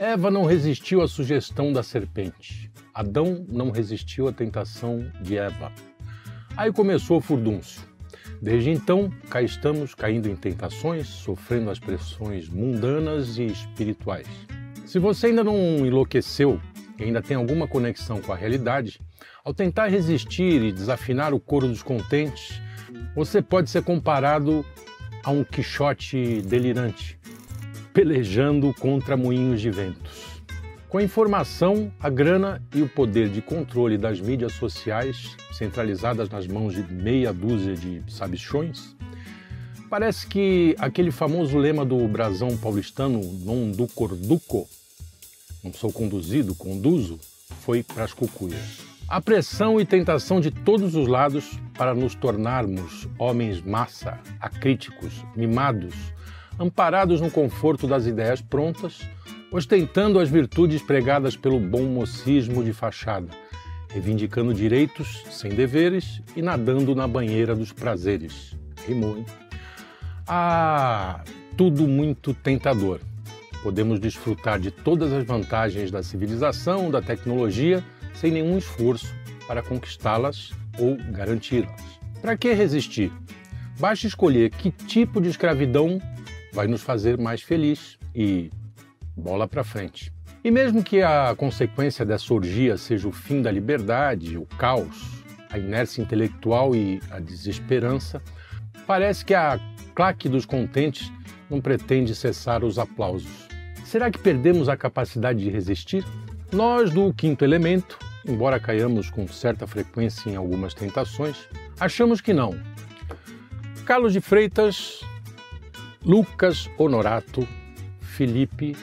Eva não resistiu à sugestão da serpente. Adão não resistiu à tentação de Eva. Aí começou o furdúncio. Desde então, cá estamos caindo em tentações, sofrendo as pressões mundanas e espirituais. Se você ainda não enlouqueceu e ainda tem alguma conexão com a realidade, ao tentar resistir e desafinar o coro dos contentes, você pode ser comparado a um Quixote delirante, pelejando contra moinhos de ventos. Com a informação, a grana e o poder de controle das mídias sociais centralizadas nas mãos de meia dúzia de sabichões, parece que aquele famoso lema do brasão paulistano non do corduco, não sou conduzido, conduzo, foi para as cucuias. A pressão e tentação de todos os lados para nos tornarmos homens massa, acríticos, mimados, amparados no conforto das ideias prontas, ostentando as virtudes pregadas pelo bom mocismo de fachada, reivindicando direitos sem deveres e nadando na banheira dos prazeres. Rimou, hein? Ah, tudo muito tentador. Podemos desfrutar de todas as vantagens da civilização, da tecnologia, sem nenhum esforço para conquistá-las ou garanti-las. Para que resistir? Basta escolher que tipo de escravidão vai nos fazer mais feliz e bola para frente. E mesmo que a consequência dessa orgia seja o fim da liberdade, o caos, a inércia intelectual e a desesperança, parece que a claque dos contentes não pretende cessar os aplausos. Será que perdemos a capacidade de resistir? Nós do quinto elemento, embora caiamos com certa frequência em algumas tentações, achamos que não. Carlos de Freitas Lucas Honorato, Felipe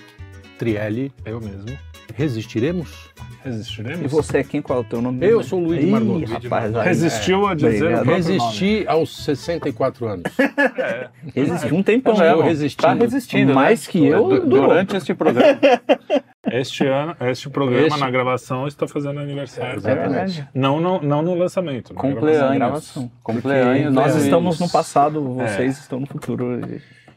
Trielli. Eu mesmo. Resistiremos? Resistiremos? E você é quem? Qual é o teu nome? Eu sou o Luiz Marnoto. rapaz, aí, Resistiu é. a dizer Obrigado. o Resisti aos 64 anos. É. Resistiu um tempão. Eu né? resistindo. Tá resistindo, Mais né? que eu. Durante este programa. Este ano, este programa Este- na gravação está fazendo aniversário. É verdade. Não no, não no lançamento. na Cumpleaños. gravação. Nós né? estamos no passado, vocês estão no futuro.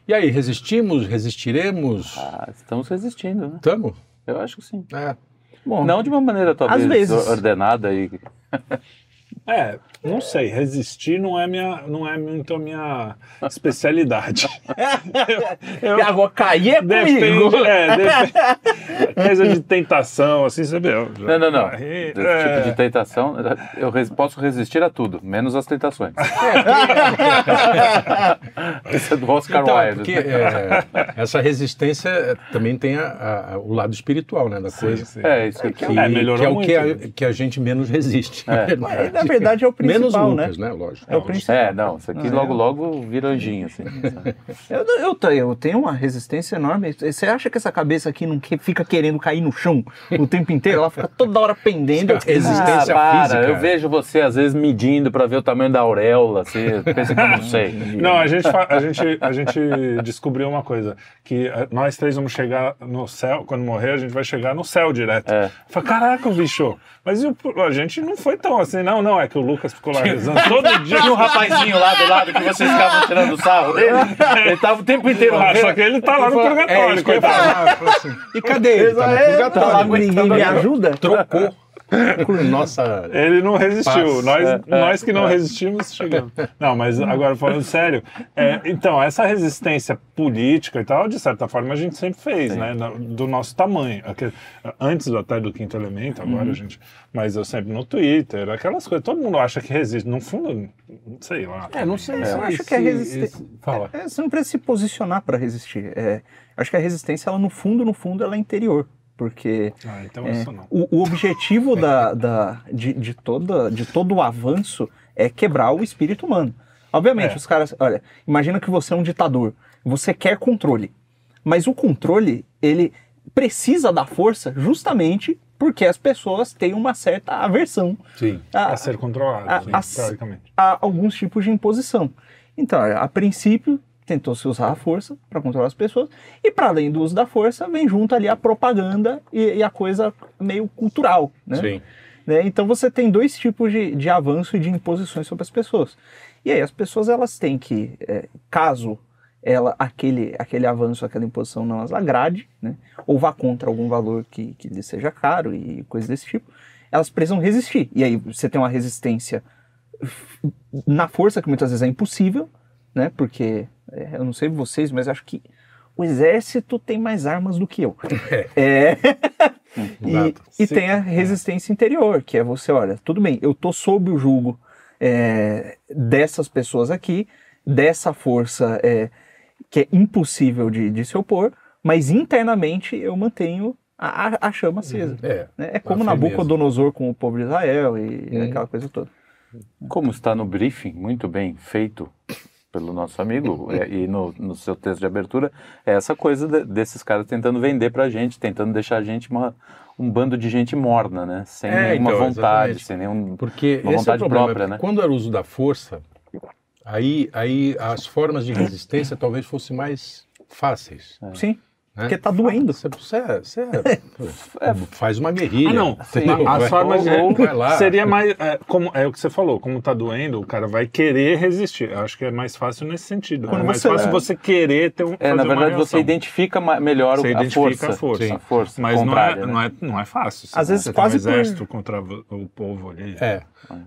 E aí, resistimos? Resistiremos? Ah, estamos resistindo, né? Tamo? Eu acho que sim. É. Bom, Não de uma maneira talvez ordenada e É, não sei, resistir não é, minha, não é muito a minha especialidade. eu, eu, agora cair é comigo. depende, é, depende. Coisa de tentação, assim, você vê. eu Não, não, não. caí, Desse é. tipo de tentação, eu res- posso resistir a tudo, menos às tentações. Esse é do Oscar Então, é Wilde. porque é, essa resistência é, também tem a- a- o lado espiritual né, da coisa. Sim. É, isso aqui. Que, É, melhorou que é o que a, que a gente menos resiste. na É. verdade. Na verdade é o Menos principal, né? Lucas, né? Lógico. É o principal. É, não, isso aqui Ah, logo, é. logo vira anjinho, assim. Eu, eu, tenho- eu tenho uma resistência enorme. Você acha que essa cabeça aqui não que- fica querendo cair no chão o tempo inteiro? Ela fica toda hora pendendo. Essa resistência ah, para, física. eu vejo você às vezes medindo pra ver o tamanho da auréola, assim, pensa que eu não sei. Não, a gente, a, gente, a gente descobriu uma coisa, que eh, nós três vamos chegar no céu, quando morrer, a gente vai chegar no céu direto. É. Fala, caraca, bicho, mas e o- a gente não foi tão assim, não, não, é que o Lucas lá todo dia. Tinha um rapazinho lá do lado que vocês ficavam tirando sarro dele, ele tava o tempo inteiro Ah, morrendo. só que ele tá lá no É purgatório, ia coitado. assim, E cadê ele? Tá no Tá lá, purgatório. ninguém me ajuda? Trocou. Nossa. Ele não resistiu. Nós, É, nós que não resistimos, chegamos. Não, mas agora falando sério, é, então, essa resistência política e tal, de certa forma, a gente sempre fez, né? na- Do nosso tamanho. Antes do até do quinto elemento, agora Uhum. a gente. Mas eu sempre no Twitter, aquelas coisas. Todo mundo acha que resiste. No fundo, sei lá. É, não sei. É, eu acho que a resistência- Fala. É, você não precisa se posicionar para resistir. É, acho que a resistência, ela no fundo, no fundo, ela é interior. Porque Ah, então é, o, o objetivo da, da- de, de, toda, de todo o avanço é quebrar o espírito humano. Obviamente, É. os caras. Olha, imagina que você é um ditador. Você quer controle. Mas o controle, ele precisa da força justamente porque as pessoas têm uma certa aversão Sim. a, A ser controlado, a- sim, a- teoricamente. a alguns tipos de imposição. Então, a princípio, tentou-se usar a força para controlar as pessoas, e para além do uso da força, vem junto ali a propaganda e, e a coisa meio cultural. Né? Sim. Né? Então você tem dois tipos de, de avanço e de imposições sobre as pessoas. E aí as pessoas elas têm que, é, caso ela aquele, aquele avanço, aquela imposição não as agrade, né? ou vá contra algum valor que, que lhe seja caro e coisas desse tipo, elas precisam resistir. E aí você tem uma resistência na força, que muitas vezes é impossível, né? porque é, eu não sei vocês, mas acho que o exército tem mais armas do que eu. É. e e tem a resistência interior, que é você, olha, tudo bem, eu tô sob o jugo é, dessas pessoas aqui, dessa força é, que é impossível de, de se opor, mas internamente eu mantenho a, a- chama acesa. É. né? É como. Nabucodonosor com o povo de Israel e Uhum. aquela coisa toda. Como está no briefing, muito bem feito pelo nosso amigo é, e no, no seu texto de abertura, é essa coisa de- desses caras tentando vender pra gente, tentando deixar a gente uma, um bando de gente morna, né? Sem É, nenhuma então, vontade, exatamente. sem nenhum... Porque Uma esse é o vontade problema, própria, né? quando era o uso da força, aí, aí as formas de resistência talvez fossem mais fáceis. Sim, né? Porque tá doendo. Você, você, você faz uma guerrilha. Ah, não. As Vai- formas de. ou vai lá. Seria mais. É, como, é o que você falou, como tá doendo, o cara vai querer resistir. Eu acho que é mais fácil nesse sentido. Quando é mais você- fácil é. você querer ter um. É, na verdade, você identifica melhor o- Você a identifica força. a força. A força Mas não é, né? não, é, não é fácil. Às Você vezes tem quase um por- exército contra o povo ali. É,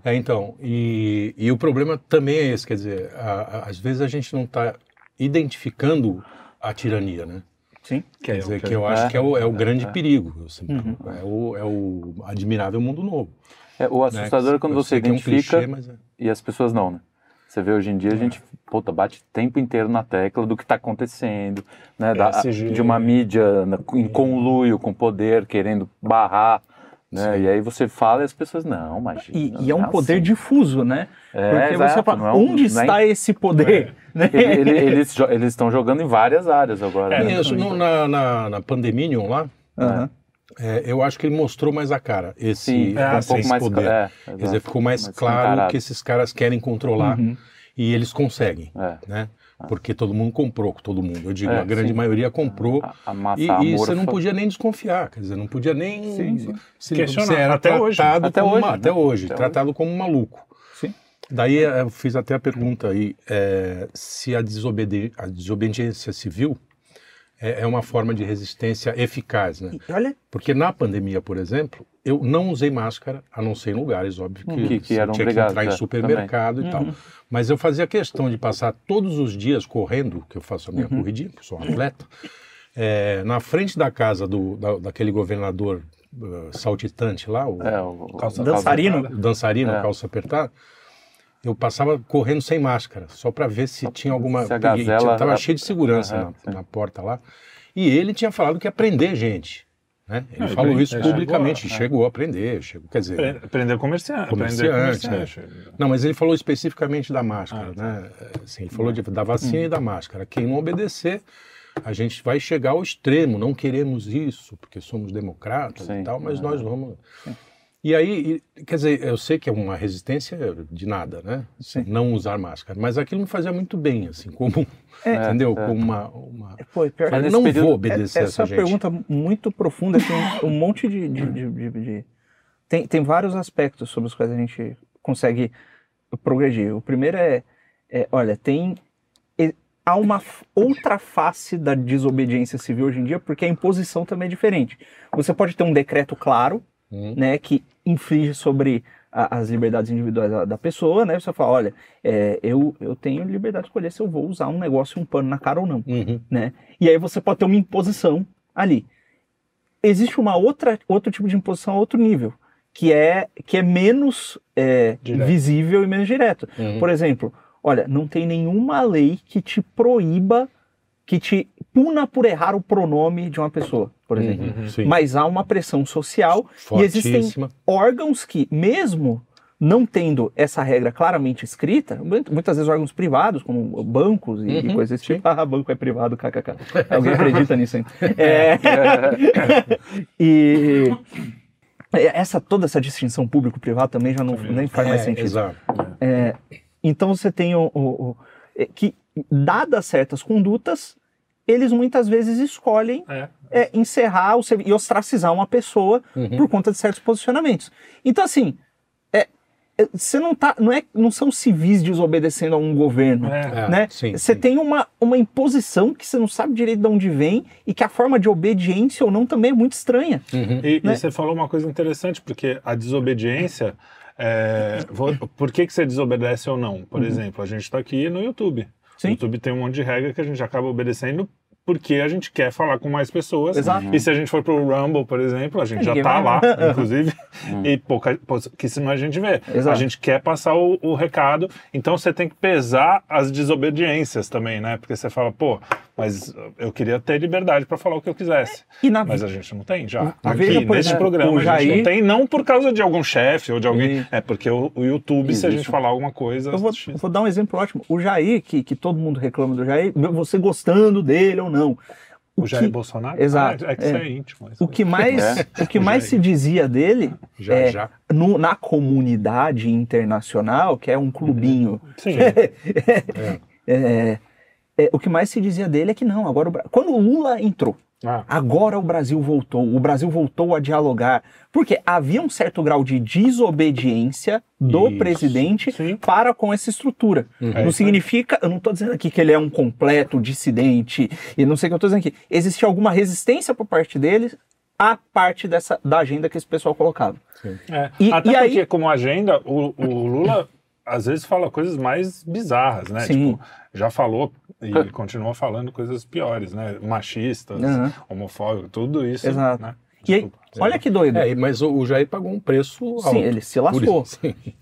é então. E, e o problema também é esse, quer dizer, a- a- às vezes a gente não está identificando a tirania, né? Sim. Quer dizer, que- que eu acho é, que é o, é o grande perigo. assim, Uhum. é, o, é o admirável mundo novo. É, o né? assustador é quando Eu você que é um identifica clichê, é. e as pessoas não, né? Você vê hoje em dia a gente puta, bate o tempo inteiro na tecla do que está acontecendo, né? Da, ESG. de uma mídia na- em conluio com o poder, querendo barrar, né? E aí você fala e as pessoas, não, imagina. E, e é um não poder assim. difuso, né? É, Porque você exato, fala, não é um- onde é- está esse poder? Né? Ele- ele- eles estão jogando em várias áreas agora. É, né? Isso, no- na, na, na Pandeminium lá, é, eu acho que ele mostrou mais a cara, esse, Sim, é, um esse pouco mais poder. é, Quer dizer, ficou mais, Mais claro escancarado. que esses caras querem controlar Uhum. e eles conseguem, É. né? Porque todo mundo comprou, todo mundo. Eu digo, É, a grande sim. maioria comprou. A, a massa E, e você não podia nem desconfiar, quer dizer, não podia nem Sim, sim. se Questionar. você era Até tratado hoje. Até como hoje, uma- né? até hoje, Até tratado como um maluco. Sim. Daí eh, eu fiz até a pergunta aí, eh, se a, desobedi a desobediência civil é, é uma forma de resistência eficaz, né? E olha, Porque na pandemia, por exemplo, eu não usei máscara, a não ser em lugares, óbvio, que, Que- que você eram tinha que entrar em é, supermercado e tal. Uhum. Mas eu fazia questão de passar todos os dias correndo, que eu faço a minha Uhum. corridinha, porque sou um atleta, eh, na frente da casa do, da- daquele governador eh, saltitante lá, o, É, o, o- Calça- Dançarino. o dançarino, É. calça apertada, eu passava correndo sem máscara, só para ver se tinha alguma. se a gazela- Tava cheio de segurança Aham, na, sim. na porta lá. E ele tinha falado que ia prender gente. Né? Ele ele falou pre- isso ele publicamente, chegou a- chegou a prender, chegou, quer dizer. Pre- Prender comerciante. Comerciante, comerciante. Não, mas ele falou especificamente da máscara, Ah, tá. né? Assim, ele falou de- da vacina e da máscara. Quem não obedecer, a gente vai chegar ao extremo. Não queremos isso, porque somos democratas Sim, e tal, mas é. nós vamos. E aí, quer dizer, eu sei que é uma resistência de nada, né? Sim. Não usar máscara. Mas aquilo me fazia muito bem, assim, como, É, entendeu? é. Como uma. uma... pô, pior nesse não período- vou obedecer É- essa essa gente. pergunta muito profunda, tem um monte de. de- de- de- Tem, tem vários aspectos sobre os quais a gente consegue progredir. O primeiro é, é, olha, tem. Há uma outra face da desobediência civil hoje em dia, porque a imposição também é diferente. Você pode ter um decreto claro, Hum. né, que inflige sobre a- as liberdades individuais da, da pessoa, né? Você fala, olha, é, eu, eu tenho liberdade de escolher se eu vou usar um negócio, um pano na cara ou não Uhum. né? E aí você pode ter uma imposição ali. Existe uma outra outro tipo de imposição a outro nível, que é que é menos é, visível e menos direto. Uhum. Por exemplo, olha, não tem nenhuma lei que te proíba, que te puna por errar o pronome de uma pessoa, por exemplo. Uhum. Mas há uma pressão social e existem órgãos que, mesmo não tendo essa regra claramente escrita, mu- muitas vezes órgãos privados, como bancos e, Uhum, coisas desse tipo, ah, banco é privado, kkk. Alguém acredita nisso ainda. É, e essa, toda essa distinção público-privado também já não, nem faz mais É, sentido. Exato. É, então você tem o, o- o- é, que, dadas certas condutas, eles muitas vezes escolhem É. é, encerrar o e ostracizar uma pessoa Uhum. por conta de certos posicionamentos. Então, assim, é, é, você não tá, não é, não são civis desobedecendo a um governo, É. É, né? sim, Você sim. tem uma, uma imposição que você não sabe direito de onde vem e que a forma de obediência ou não também é muito estranha. Uhum. E, e Né? você falou uma coisa interessante, porque a desobediência. é, por que, que você desobedece ou não? Por exemplo, a gente está aqui no YouTube. Sim. O YouTube tem um monte de regra que a gente acaba obedecendo porque a gente quer falar com mais pessoas. Exato. E se a gente for pro Rumble, por exemplo, a gente já Ninguém tá vai- lá, inclusive, e pouca, que senão a gente vê. Exato. A gente quer passar o, o recado, então você tem que pesar as desobediências também, né? Porque você fala, pô, mas eu queria ter liberdade para falar o que eu quisesse. E na Mas a gente não tem já. Ah, Aqui, veja, por nesse exemplo, programa, o a gente Jair- não tem, não por causa de algum chefe ou de alguém. Isso. É porque o, o YouTube, se a gente Existe. falar alguma coisa. Eu vou, vou dar um exemplo ótimo. O Jair, que, que todo mundo reclama do Jair, você gostando dele ou não. o Jair que- Bolsonaro? Exato, Ah, é que é. você é íntimo. O que mais, É. o que mais se dizia dele Já, é, já. no- na comunidade internacional, que é um clubinho, Sim. é, é, o que mais se dizia dele é que não, agora o Bra- quando o Lula entrou, Ah, agora o Brasil voltou, o Brasil voltou a dialogar, porque havia um certo grau de desobediência do Isso. presidente Sim. para com essa estrutura. É não aí. significa, eu não estou dizendo aqui que ele é um completo dissidente e não sei o que eu estou dizendo aqui. Existia alguma resistência por parte dele à parte dessa da agenda que esse pessoal colocava. é. E- Até e aí- porque, como agenda, o, o Lula às vezes fala coisas mais bizarras, né? Sim. Tipo, já falou e continua falando coisas piores, né? Machistas, Aham. homofóbicos, tudo isso. Exato. Né? E aí, Desculpa. olha que doido. É, mas o Jair pagou um preço alto. Sim, ele se lascou.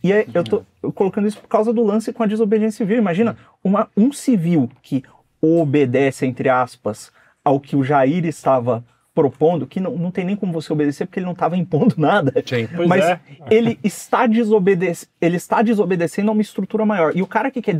E aí, eu tô colocando isso por causa do lance com a desobediência civil. Imagina uma, um civil que obedece, entre aspas, ao que o Jair estava propondo, que não, não tem nem como você obedecer porque ele não estava impondo nada. Sim. Mas é. ele está, desobedece, ele está desobedecendo a uma estrutura maior. E o cara que quer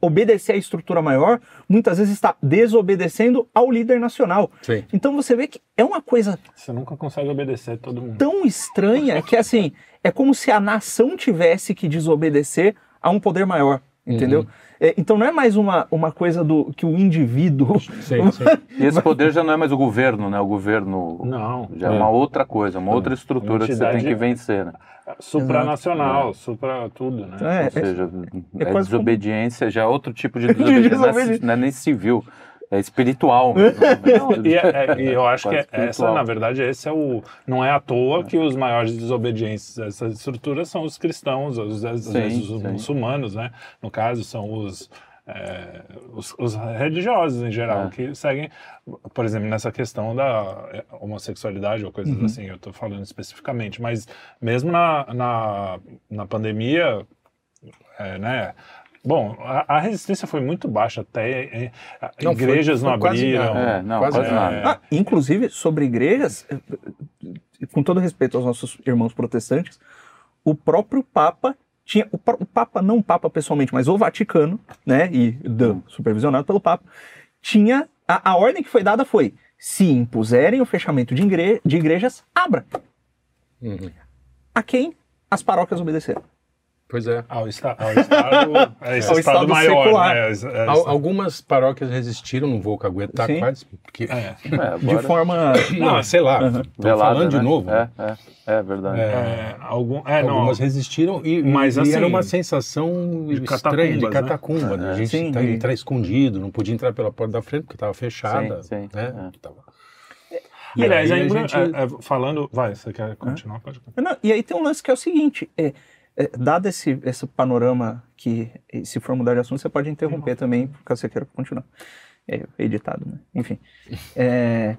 obedecer à estrutura maior, muitas vezes está desobedecendo ao líder nacional. Sim. Então você vê que é uma coisa Você nunca consegue obedecer todo mundo. tão estranha que assim, é como se a nação tivesse que desobedecer a um poder maior, entendeu? Uhum. É, então não é mais uma, uma coisa do que o indivíduo. Sim, sim. E esse poder já não é mais o governo, né? O governo Não. já é, uma outra coisa, uma outra estrutura que você tem que vencer, né? Supranacional, supra tudo, né? É, Ou seja, é é, desobediência, já é outro tipo de é, desobediência. não é nem civil, é espiritual. mesmo, né? E, é- é- e eu acho que é- essa, na verdade, esse é o. Não é à toa que os maiores desobedientes dessa estrutura são os cristãos, os, Sim, vezes os muçulmanos, né? No caso, são os. é, os, os religiosos em geral, É. que seguem, por exemplo, nessa questão da é, homossexualidade ou coisas Uhum. assim, eu estou falando especificamente, mas mesmo na, na, na pandemia, é, né? Bom, a, a resistência foi muito baixa até, é, Não, foi- igrejas foi não quase abriram. nada. É, não, Quase quase, nada. nada. Ah, inclusive, sobre igrejas, eh, eh, com todo respeito aos nossos irmãos protestantes, o próprio Papa tinha. O, o Papa, não o Papa pessoalmente, mas o Vaticano, né? E do- supervisionado pelo Papa, tinha. A, a ordem que foi dada foi: se impuserem o fechamento de, igre- de igrejas, abra. Uhum. A quem as paróquias obedeceram. Pois é. Ao, esta, ao Estado, é esse Ao Estado, Estado maior, secular. né? É, é, Al- algumas paróquias resistiram, não vou caguetar Sim. quase, porque... é, É, De forma. Não, sei lá, velada, falando de né? novo. É, é, é verdade. é, algum, é, não, Algumas resistiram e, Mas, e assim, era uma sensação de estranha de catacumbas, né? catacumba. Né? A gente Sim, tá, e- entrar escondido, não podia entrar pela porta da frente porque estava fechada. Sim, sim, né? é. Tava- E, aliás, aí a ainda, gente- é, é, falando. Vai, você quer continuar? Pode continuar. Não, e aí tem um lance que é o seguinte: é, é, dado esse, esse panorama que, se for mudar de assunto, você pode interromper também, caso você queira continuar. É editado, né? Enfim. É,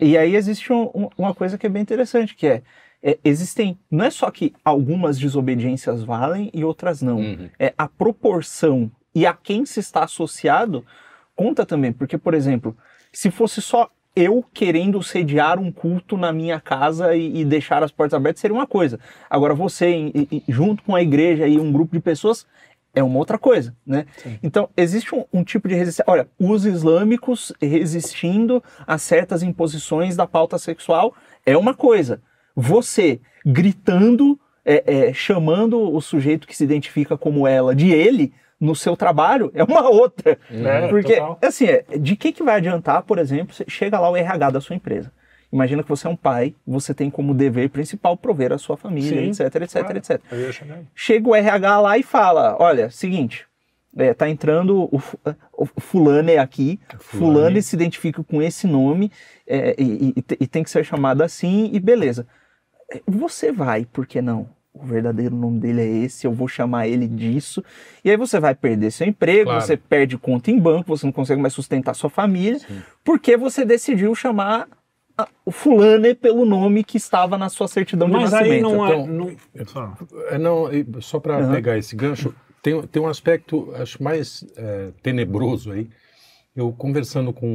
e aí existe um- um- uma coisa que é bem interessante, que é, é, existem, não é só que algumas desobediências valem e outras não. Uhum. É a proporção e a quem se está associado conta também, porque, por exemplo, se fosse só eu querendo sediar um culto na minha casa e, e deixar as portas abertas, seria uma coisa. Agora, você, em- junto com a igreja e um grupo de pessoas, é uma outra coisa, né? Então, existe um, um tipo de resistência. Olha, os islâmicos resistindo a certas imposições da pauta sexual é uma coisa. Você gritando, é, é, chamando o sujeito que se identifica como ela de ele no seu trabalho é uma outra. É, Porque, total. assim, é, de que, que vai adiantar, por exemplo, chega lá o RH da sua empresa Imagina que você é um pai, você tem como dever principal prover a sua família, Sim, etc, etc, claro. etc. Chega o RH lá e fala: olha, seguinte, é, tá entrando o, o fulano é aqui, Fulane. fulano se identifica com esse nome é, e, e- e tem que ser chamado assim e beleza. É, Você vai, por que não? O verdadeiro nome dele é esse, eu vou chamar ele disso. E aí você vai perder seu emprego, Claro. você perde conta em banco, você não consegue mais sustentar sua família, porque você decidiu chamar a- o fulano pelo nome que estava na sua certidão de Mas nascimento. aí não é. Então- não- Só. É, não, e só para Aham. pegar esse gancho, tem, tem um aspecto, acho, mais é, tenebroso aí. Eu conversando com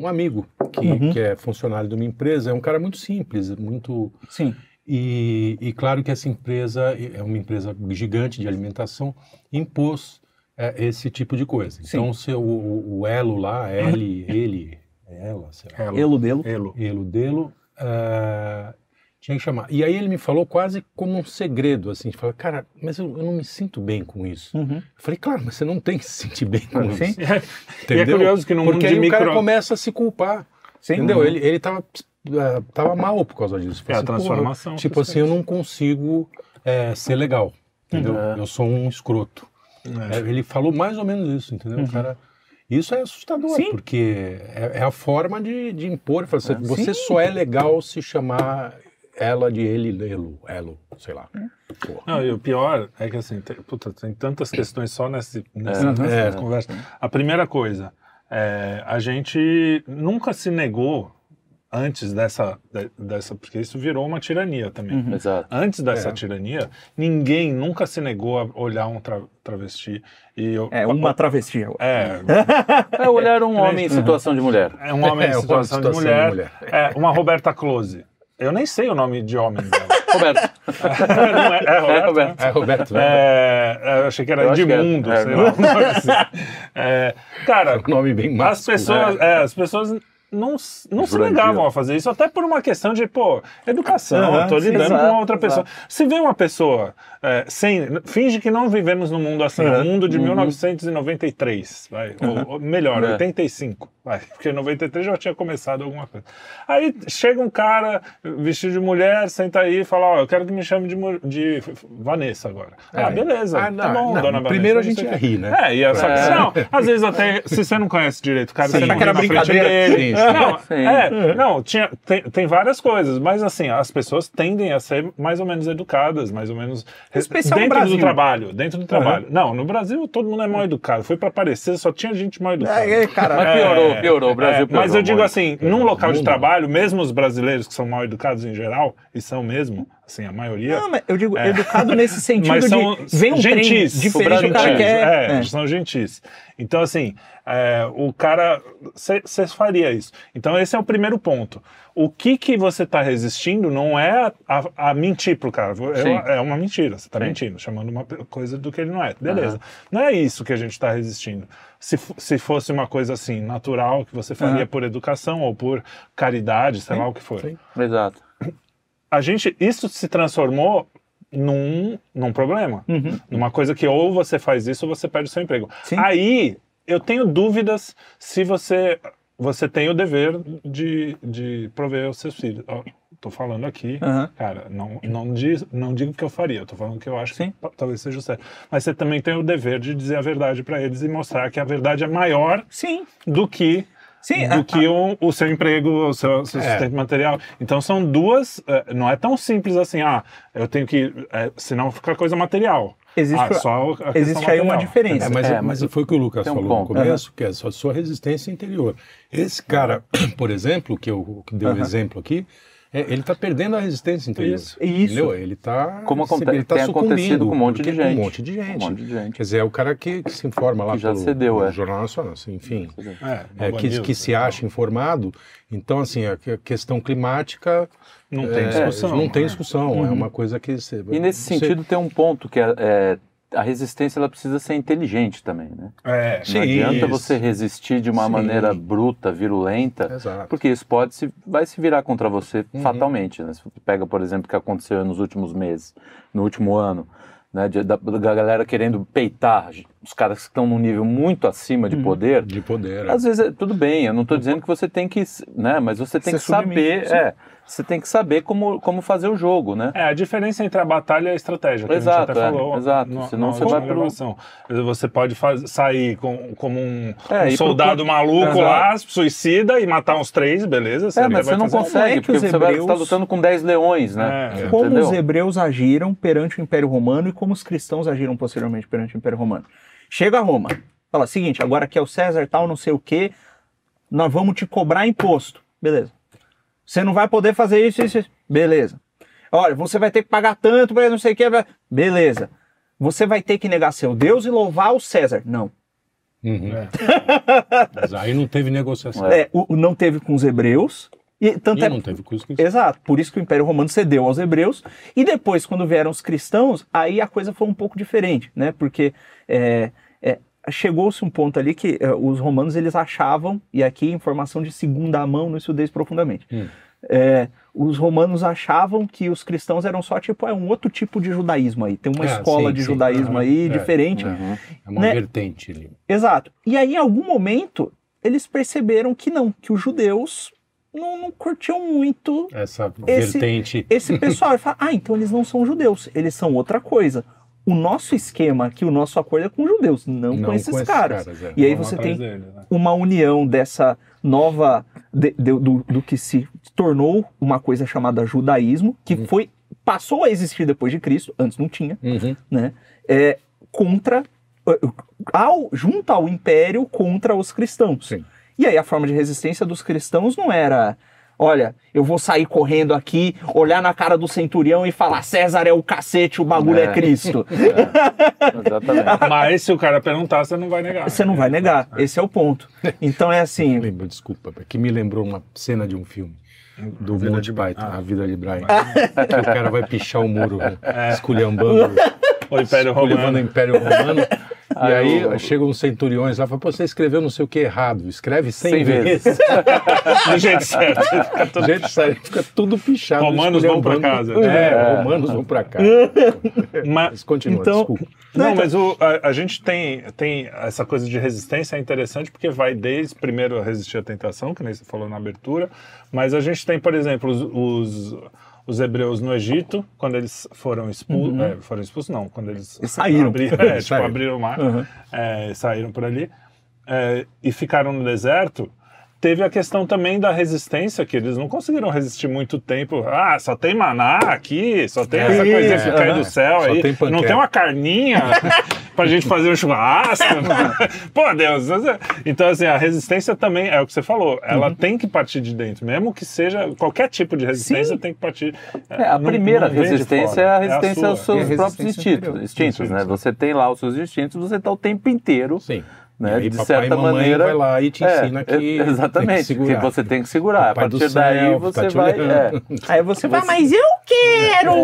um amigo que, Uhum. que é funcionário de uma empresa, é um cara muito simples, muito. Sim. E, e claro que essa empresa é uma empresa gigante de alimentação, impôs é, esse tipo de coisa. Sim. Então, o, seu, o, o elo lá, ele, ele, ela, sei lá, Elo. Elo dele. Elo. Elo dele, ah, tinha que chamar. E aí ele me falou quase como um segredo, assim, fala, cara, mas eu, eu não me sinto bem com isso. Uhum. Eu falei, claro, mas você não tem que se sentir bem com Sim. isso. E é Entendeu? curioso que no mundo Porque de aí o cara micro. começa a se culpar. Sim. Entendeu? Uhum. Ele, ele tava, tava mal por causa disso. É a Falei assim, "Porra, transformação. tipo assim, eu não consigo é, ser legal. Entendeu? Uhum. Eu sou um escroto. É. É, ele falou mais ou menos isso, entendeu? O cara. Isso é assustador, Sim. porque é, é a forma de, de impor. Assim, É, você sim. só é legal se chamar ela de ele, elo, elo, sei lá. Porra. Não, e o pior é que assim, tem, puta, tem tantas questões só nesse, nessa, Uhum. nessa É. conversa. A primeira coisa, é, a gente nunca se negou antes dessa, de- dessa, porque isso virou uma tirania também. Uhum. Exato. Antes dessa É. tirania, ninguém nunca se negou a olhar um tra- travesti e eu, É uma travesti. é, É olhar um homem em situação de mulher. é um homem É, em uma situação, de, situação de mulher, mulher. É, uma Roberta Close. Eu nem sei o nome de homem dela. Roberto. É, é É, Roberto. É, Roberto, né? É, eu achei que era Eu que Edmundo, sei É. lá. um nome assim. É, cara, um nome bem as pessoas, é, as pessoas não, não se negavam a fazer isso, até por uma questão de, pô, educação, tô sim, lidando exato, com uma outra pessoa. Se vê uma pessoa é, sem. Finge que não vivemos num mundo assim, Aham. um mundo de Uhum. 1993, vai, ou, ou melhor, É. 85, vai, porque 93 já tinha começado alguma coisa. Aí chega um cara vestido de mulher, senta aí e fala: Ó, eu quero que me chame de, de Vanessa agora. É. Ah, beleza. Ah, tá não, bom, não, dona Vanessa. primeiro a gente ia quê. rir, né? É, e essa, É. não, às vezes até, se você não conhece direito o cara, Sim. você não ri na frente dele. Sim, sim. Não, Sim. é, não, tinha, tem, tem várias coisas, mas assim, as pessoas tendem a ser mais ou menos educadas, mais ou menos especial no dentro Brasil. do trabalho, dentro do trabalho. Não, no Brasil todo mundo é mal educado. Foi pra aparecer, só tinha gente mal educada. É, é, cara, Mas piorou, piorou. O Brasil É, piorou mas eu digo assim, num local de trabalho, mesmo os brasileiros que são mal educados em geral, e são mesmo, assim, a maioria, Não, mas eu digo É. educado nesse sentido mas são de vem um trem gentis, diferente, o cara quer... é, é. são gentis. Então, assim, é, o cara, você faria isso. Então, esse é o primeiro ponto. O que que você está resistindo não é a, a- a mentir pro cara. É é uma mentira, você está mentindo, chamando uma coisa do que ele não é. Beleza. Não é isso que a gente está resistindo. Se, se fosse uma coisa assim, natural, que você faria Aham. por educação ou por caridade, sei lá o que for Sim. Exato. a gente isso se transformou num, num problema, Uhum. numa coisa que ou você faz isso ou você perde o seu emprego. Sim. Aí eu tenho dúvidas se você você tem o dever de, de prover os seus filhos. Tô falando aqui, Aham. cara, não, não, diz, não digo que eu faria, eu tô falando que eu acho Sim. que talvez seja o certo. Mas você também tem o dever de dizer a verdade para eles e mostrar que a verdade é maior Sim, do que sim. do a- que o, o seu emprego, o seu, seu É. sustento material. Então são duas, eh, não é tão simples assim, ah, eu tenho que, eh, senão fica coisa material. Existe- ah, só a existe aí uma diferença. É, mas, É, mas mas foi o que o Lucas um falou ponto. no começo, que é a sua, resistência interior. Esse cara, por exemplo, que, eu, que deu o exemplo aqui, é, ele está perdendo a resistência interior. Isso. Isso. Entendeu? Ele está Como aconte- ele tá tem acontecido com um monte de gente. Um monte de gente. Um monte de gente. Quer dizer, é o cara que, que se informa lá Que já pelo, cedeu, pelo é. Jornal Nacional, assim, enfim. É, É, que, News, que se né? acha informado. Então, assim, a que- a questão climática Não é, tem discussão. Não tem né? discussão. É uma coisa que... Você, E nesse você- sentido tem um ponto que é, é, a resistência ela precisa ser inteligente também, né? É, Não Sim, adianta isso. você resistir de uma Sim. maneira bruta, virulenta, Exato. porque isso pode se, vai se virar contra você Uhum. fatalmente. Né? Se você pega, por exemplo, o que aconteceu nos últimos meses, no último ano, né, de- da, da galera querendo peitar os caras que estão num nível muito acima de poder. De poder. é. Às vezes, é- tudo bem, eu não estou dizendo que você tem que, né, mas você tem Ser que saber, é, você tem que saber como, como fazer o jogo, né? É, a diferença entre a batalha e a estratégia, que Exato, a gente até é, falou. exato. no- Senão na você vai pro-. Você pode faz- sair com, como um, É, um pro soldado campo- maluco Exato. lá, suicida e matar uns três, beleza? É, mas vai você não fazer- consegue, é porque os você vai hebreus- estar lutando com 10 leões, né? É. Como Entendeu? os hebreus agiram perante o Império Romano e como os cristãos agiram posteriormente perante o Império Romano. Chega a Roma, fala, seguinte, agora que é o César tal, não sei o quê, nós vamos te cobrar imposto. Beleza. Você não vai poder fazer isso, isso, isso. Beleza. Olha, você vai ter que pagar tanto para não sei o quê. Beleza. Você vai ter que negar seu Deus e louvar o César. Não. Uhum. É. Mas aí não teve negociação. É, o, o não teve com os hebreus. E tanto E é, não teve com os cristãos. Exato, por isso que o Império Romano cedeu aos hebreus. E depois, quando vieram os cristãos, aí a coisa foi um pouco diferente, né? Porque é, é, chegou-se um ponto ali que é, os romanos eles achavam, e aqui informação de segunda mão, não estudei isso profundamente. Hum. é, os romanos achavam que os cristãos eram só tipo é um outro tipo de judaísmo aí. Tem uma Ah, escola sim, de sim. judaísmo aí É. diferente. Uhum. É uma né? vertente ali. Exato. E aí, em algum momento, eles perceberam que não, que os judeus não, não curtiam muito Essa Esse- vertente. esse pessoal. Fala, ah, então eles não são judeus, eles são outra coisa. O nosso esquema aqui, o nosso acordo é com judeus, não, com esses caras. é. E aí você tem deles, né? uma união dessa nova. de- de- do, do que se tornou uma coisa chamada judaísmo, que Uhum. foi passou a existir depois de Cristo, antes não tinha, Uhum. né? É, contra. Ao, junto ao império contra os cristãos. Sim. E aí a forma de resistência dos cristãos não era, olha, eu vou sair correndo aqui, olhar na cara do centurião e falar César é o cacete, o bagulho é, É. Cristo. Exatamente. Mas se o cara perguntar, você não vai negar. Você não vai negar, esse é o ponto. Então é assim, Lembra, desculpa, que me lembrou uma cena de um filme. Do Vida Monty de- Python, ah. A Vida de Brian. Que o cara vai pichar o muro, né? esculhambando, O Império esculhambando o Romano. Império Romano. E Aí aí o- chegam uns centuriões lá e falam, pô, você escreveu não sei o que errado, escreve 100, Cem vezes. vezes. Do jeito certo. Fica tudo- Gente, sai, fica tudo pichado. Romanos vão pra esculhambando. casa. É, É. romanos vão pra cá. Mas, Mas continua, Então- desculpa. Não, mas o- a, a gente tem, tem essa coisa de resistência é interessante porque vai desde primeiro a resistir à tentação, que nem você falou na abertura, mas a gente tem, por exemplo, os, os, os hebreus no Egito, quando eles foram expulsos, foram expulsos não, quando eles Saíram. abriram, é, tipo, Saíram. abriram o mar, Uhum. é, saíram por ali é, e ficaram no deserto. Teve a questão também da resistência, que eles não conseguiram resistir muito tempo. Ah, só tem maná aqui, só tem essa Isso, coisinha que cai aham. do céu Só aí. tem não tem uma carninha pra gente fazer um churrasco. Pô, Deus. Então, assim, a resistência também é o que você falou. Ela Uhum. tem que partir de dentro. Mesmo que seja qualquer tipo de resistência, Sim. tem que partir. É, a não- primeira não resistência fora, é a resistência aos. É a seus próprios resistência instintos, anterior. instintos, né? Instintos. Você tem lá os seus instintos, você está o tempo inteiro, Sim. Né? E aí, de papai certa e mamãe maneira. vai lá e te É, ensina que é, tem que exatamente, que, segurar. você tem que segurar. Papai a partir céu daí tá você te vai. é, Aí você vai, mas eu quero!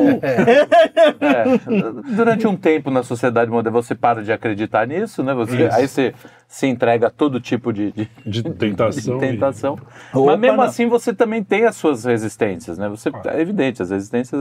é. Durante um tempo na sociedade moderna você para de acreditar nisso, né? Você, aí você se entrega a todo tipo de, de, De tentação. de tentação. Opa, Mas mesmo não. assim você também tem as suas resistências, né? Você, é evidente, as resistências,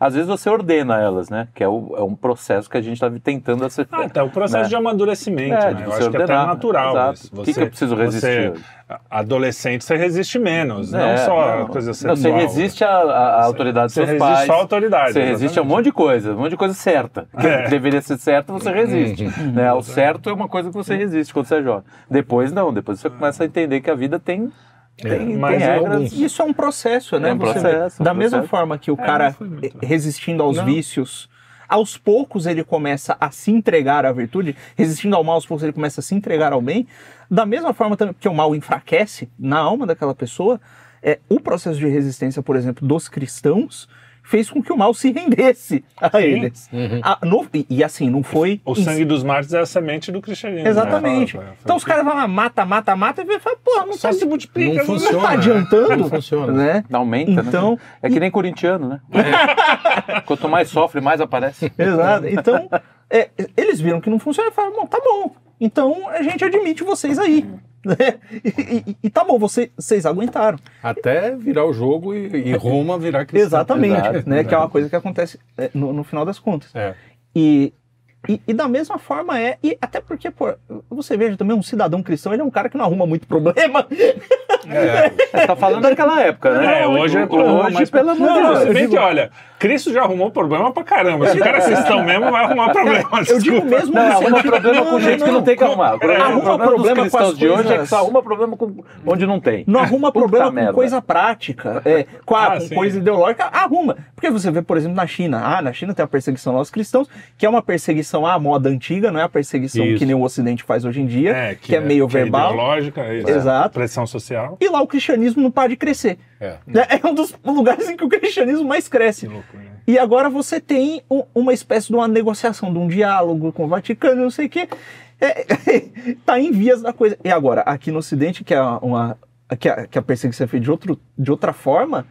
às vezes você ordena elas, né? Que é, o- é um processo que a gente está tentando acertar. Ah, até o processo né? de amadurecimento, É, né? de Eu você acho que é até ordenar. natural Exato. isso. O que que eu preciso resistir? Você, adolescente, você resiste menos, não É, só não. a coisa Não, sexual. você resiste à, à- à autoridade dos Você seus resiste pais. só à autoridade, Você resiste a um exatamente. monte de coisa, um monte de coisa certa. Que É. deveria ser certo, você resiste. né? O certo é uma coisa que você resiste quando você é jovem. Depois não, depois você começa a entender que a vida tem, tem, mas tem regras. Isso é um processo, né? É um Você- processo, um da mesma processo. forma que o É, cara resistindo aos Não. vícios, aos poucos ele começa a se entregar à virtude, resistindo ao mal, aos poucos ele começa a se entregar ao bem. Da mesma forma também que o mal enfraquece na alma daquela pessoa, é, o processo de resistência, por exemplo, dos cristãos fez com que o mal se rendesse a eles. A- no- e, e assim, não foi. O sangue dos mártires é a semente do cristianismo. Exatamente. né? Fala- Então os caras vão lá, mata, mata, mata, e fala, pô, não Só tá se multiplica. Não funciona. não tá adiantando, Não funciona. né? Aumenta, Então- né? É que nem corintiano, né? Quanto mais sofre, mais aparece. Exato. Então, é, eles viram que não funciona e falaram, bom, tá bom. Então a gente admite vocês aí. E, e- e tá bom, você- vocês aguentaram. Até virar o jogo e, e Roma virar cristã. Exatamente. Exato, né? Que é uma coisa que acontece é, no, no final das contas. É. E, e, e da mesma forma é, e até porque, pô, você veja também um cidadão cristão, ele é um cara que não arruma muito problema. É. Você tá falando daquela época, né? É, hoje é problema, Hoje, mas pelo amor de Não, Deus. Se bem digo- que, olha, Cristo já arrumou problema pra caramba. Se o cara é cristão mesmo, vai arrumar problema. Eu digo mesmo Não, arruma sentido- problema com gente não, que não tem que arrumar. Problema, Arruma problema problema com as cristãos de hoje é que só arruma problema com onde não tem. Não arruma Puta problema com merda. coisa prática, é, com, a- Ah, com coisa ideológica, arruma. Porque você vê, por exemplo, na China. Ah, na China tem a perseguição aos cristãos, que é uma perseguição à moda antiga, não é a perseguição Isso. que nem o Ocidente faz hoje em dia, que, é, meio que é verbal. ideológica, é isso. Exato. Pressão social. e lá o cristianismo não para de crescer. É. Né? É um dos lugares em que o cristianismo mais cresce. Que loucura, né? E agora você tem um- uma espécie de uma negociação, de um diálogo com o Vaticano, não sei o quê. É, tá em vias da coisa. E agora, aqui no Ocidente, que, é uma, que, a, que a perseguição é feita de, outro, de outra forma,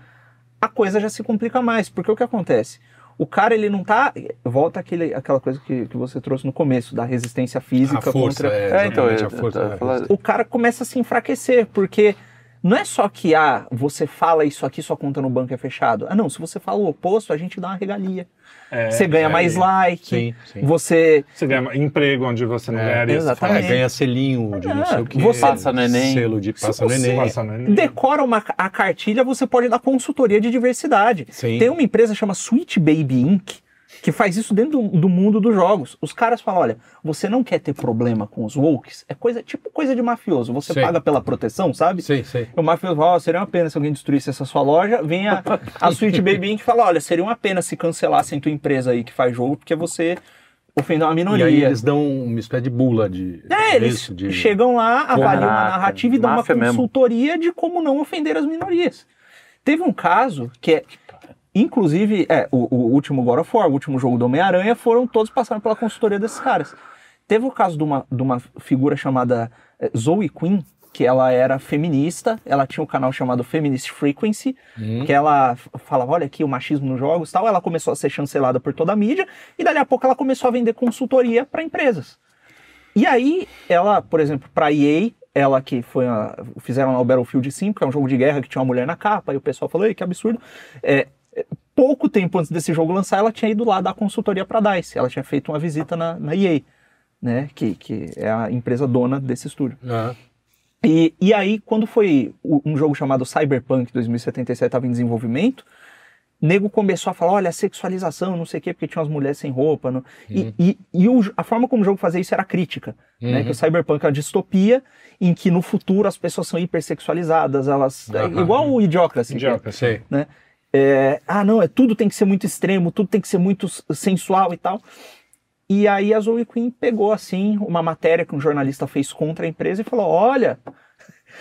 a coisa já se complica mais. Porque o que acontece? O cara, ele não tá. Volta aquele, aquela coisa que, que você trouxe no começo, da resistência física A força, contra. é, É, então, eu- a força eu- falar- resistência. O cara começa a se enfraquecer, porque não é só que ah, você fala isso aqui, sua conta no banco é fechado. Ah, não, se você fala o oposto, a gente dá uma regalia. É, você ganha é, mais like, Sim, sim. você Você ganha emprego onde você não É, ganharia. exatamente. É, ganha selinho de não É, sei o que. você- Passa no Enem. Selo de passa no você Enem. Passa no Enem. decora uma, a cartilha, você pode dar consultoria de diversidade. Sim. Tem uma empresa chama Sweet Baby Inc. que faz isso dentro do, do mundo dos jogos. Os caras falam: olha, você não quer ter problema com os wokes? É coisa tipo coisa de mafioso. Você Sim. paga pela proteção, sabe? Sei, sei. O mafioso fala, ó, seria uma pena se alguém destruísse essa sua loja. Vem a, a Sweet Baby Inc. e fala, olha, seria uma pena se cancelassem tua empresa aí que faz jogo, porque você ofendeu uma E minoria. aí eles dão uma espécie de bula de. É, eles isso, de- chegam lá, avaliam a narrativa e dão uma máfia mesmo. consultoria de como não ofender as minorias. Teve um caso que é, inclusive, é, o, o último God of War, o último jogo do Homem-Aranha, foram todos passando pela consultoria desses caras. Teve o caso de uma, de uma figura chamada eh, Zoe Quinn, que ela era feminista, ela tinha um canal chamado Feminist Frequency, Hum. que ela falava, olha aqui o machismo nos jogos e tal, ela começou a ser chancelada por toda a mídia, e dali a pouco ela começou a vender consultoria para empresas. E aí, ela, por exemplo, para EA, ela que foi a, fizeram lá o Battlefield 5, que é um jogo de guerra que tinha uma mulher na capa, e o pessoal falou, Ei, que absurdo. É, é, pouco tempo antes desse jogo lançar, ela tinha ido lá dar consultoria para DICE, ela tinha feito uma visita na, na EA, né, que, que é a empresa dona desse estúdio. Ah, E, e aí, quando foi um jogo chamado Cyberpunk 2077 estava em desenvolvimento, nego começou a falar, olha, sexualização, não sei o quê, porque tinha umas mulheres sem roupa. não- E, e, e o- a forma como o jogo fazia isso era crítica. Né? Uhum. Que o Cyberpunk é uma distopia em que no futuro as pessoas são hipersexualizadas, elas... é Aham. igual o Idiocracy. é- Idiocracy. né? É, ah, não, é tudo tem que ser muito extremo, tudo tem que ser muito sensual e tal. E aí a Zoe Quinn pegou assim uma matéria que um jornalista fez contra a empresa e falou: olha,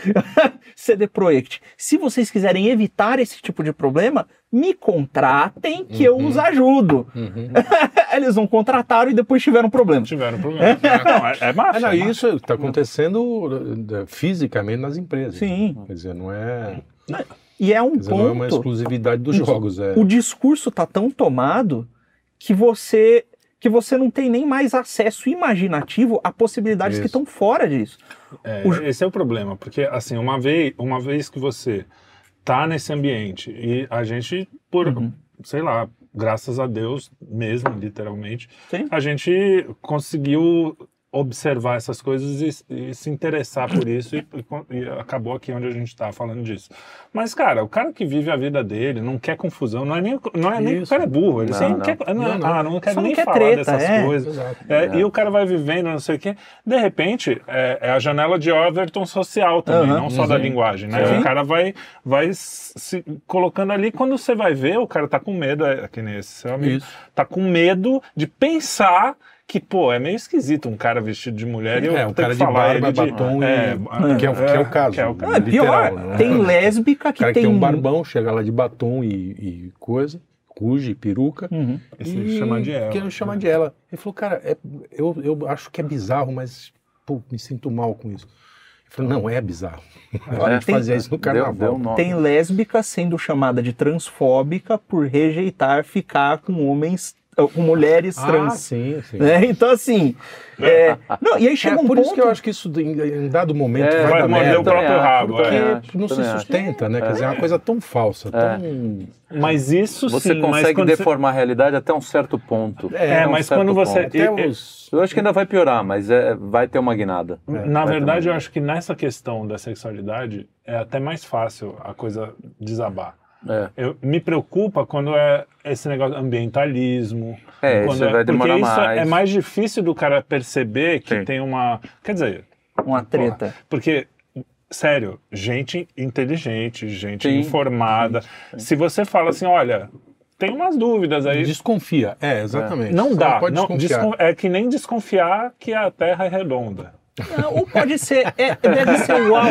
CD Projekt, se vocês quiserem evitar esse tipo de problema, me contratem que eu os ajudo. Uhum. Eles não contrataram e depois tiveram problema. Tiveram problema. não, é, é não, é máfia. isso está acontecendo eh, fisicamente nas empresas. Sim. Quer dizer, não é, E é um dizer, não é uma ponto. exclusividade dos jogos. É. o discurso tá tão tomado que você que você não tem nem mais acesso imaginativo a possibilidades que Isso. estão fora disso. É, O- Esse é o problema, porque assim, uma vez, uma vez que você tá nesse ambiente e a gente, por, Uhum. sei lá, graças a Deus mesmo, literalmente, Sim. a gente conseguiu observar essas coisas e, e se interessar por isso e, e- e acabou aqui onde a gente está falando disso. Mas, cara, o cara que vive a vida dele, não quer confusão, não é nem, não é nem que o cara é burro, ele Não, não, quer, não, Não, não. Ah, não quer Só nem quer falar treta, dessas é. coisas. É, É. E o cara vai vivendo, não sei o quê. De repente, é, é a janela de Overton social também, Aham. não só da Uhum. linguagem, né? Sim. O cara vai, vai se colocando ali. Quando você vai ver, o cara tá com medo, é, que nem esse seu amigo, Isso. tá com medo de pensar que, pô, é meio esquisito um cara vestido de mulher e eu É, um cara que de falar barba, ele de- batom é, e... Que é, o- que é o caso. que é o caso. Não, é pior, literal, não é? tem lésbica que O cara que tem tem um barbão, chega lá de batom e, e coisa, ruge, peruca. Uhum. E se chama de ela. Que chama de ela. Ele falou, cara, é- eu, eu acho que é bizarro, mas pô, me sinto mal com isso. Eu falei, não é bizarro. A É, gente tem- fazia isso no Deu, carnaval. deu nome. Tem lésbica sendo chamada de transfóbica por rejeitar ficar com homens com mulheres Ah, trans. sim, sim. né? Então, assim. é, não, e aí chega É, um por ponto. isso que eu acho que isso em, em dado momento É, vai, vai dar morder merda. o próprio rabo, é. também Porque acho, não se sustenta, né? Quer dizer, é uma coisa tão falsa, tão... Mas isso Você sim, mas consegue quando você- deformar a realidade até um certo ponto. É, Até um mas certo quando você- os... Eu acho que ainda vai piorar, mas é, vai ter uma guinada. Na verdade, eu acho que nessa questão da sexualidade é até mais fácil a coisa desabar. Guinada. Eu, me preocupa quando é esse negócio ambientalismo. É, quando isso vai demorar porque isso mais. é mais difícil do cara perceber que Sim. tem uma. Quer dizer, Uma treta. porque. Sério, gente inteligente, gente Sim. informada. Se você fala assim, olha, tem umas dúvidas aí. Desconfia, é, exatamente. Não Você dá. pode não, desconfiar. descon- É que nem desconfiar que a Terra é redonda. Não, ou pode ser. é, deve ser igual.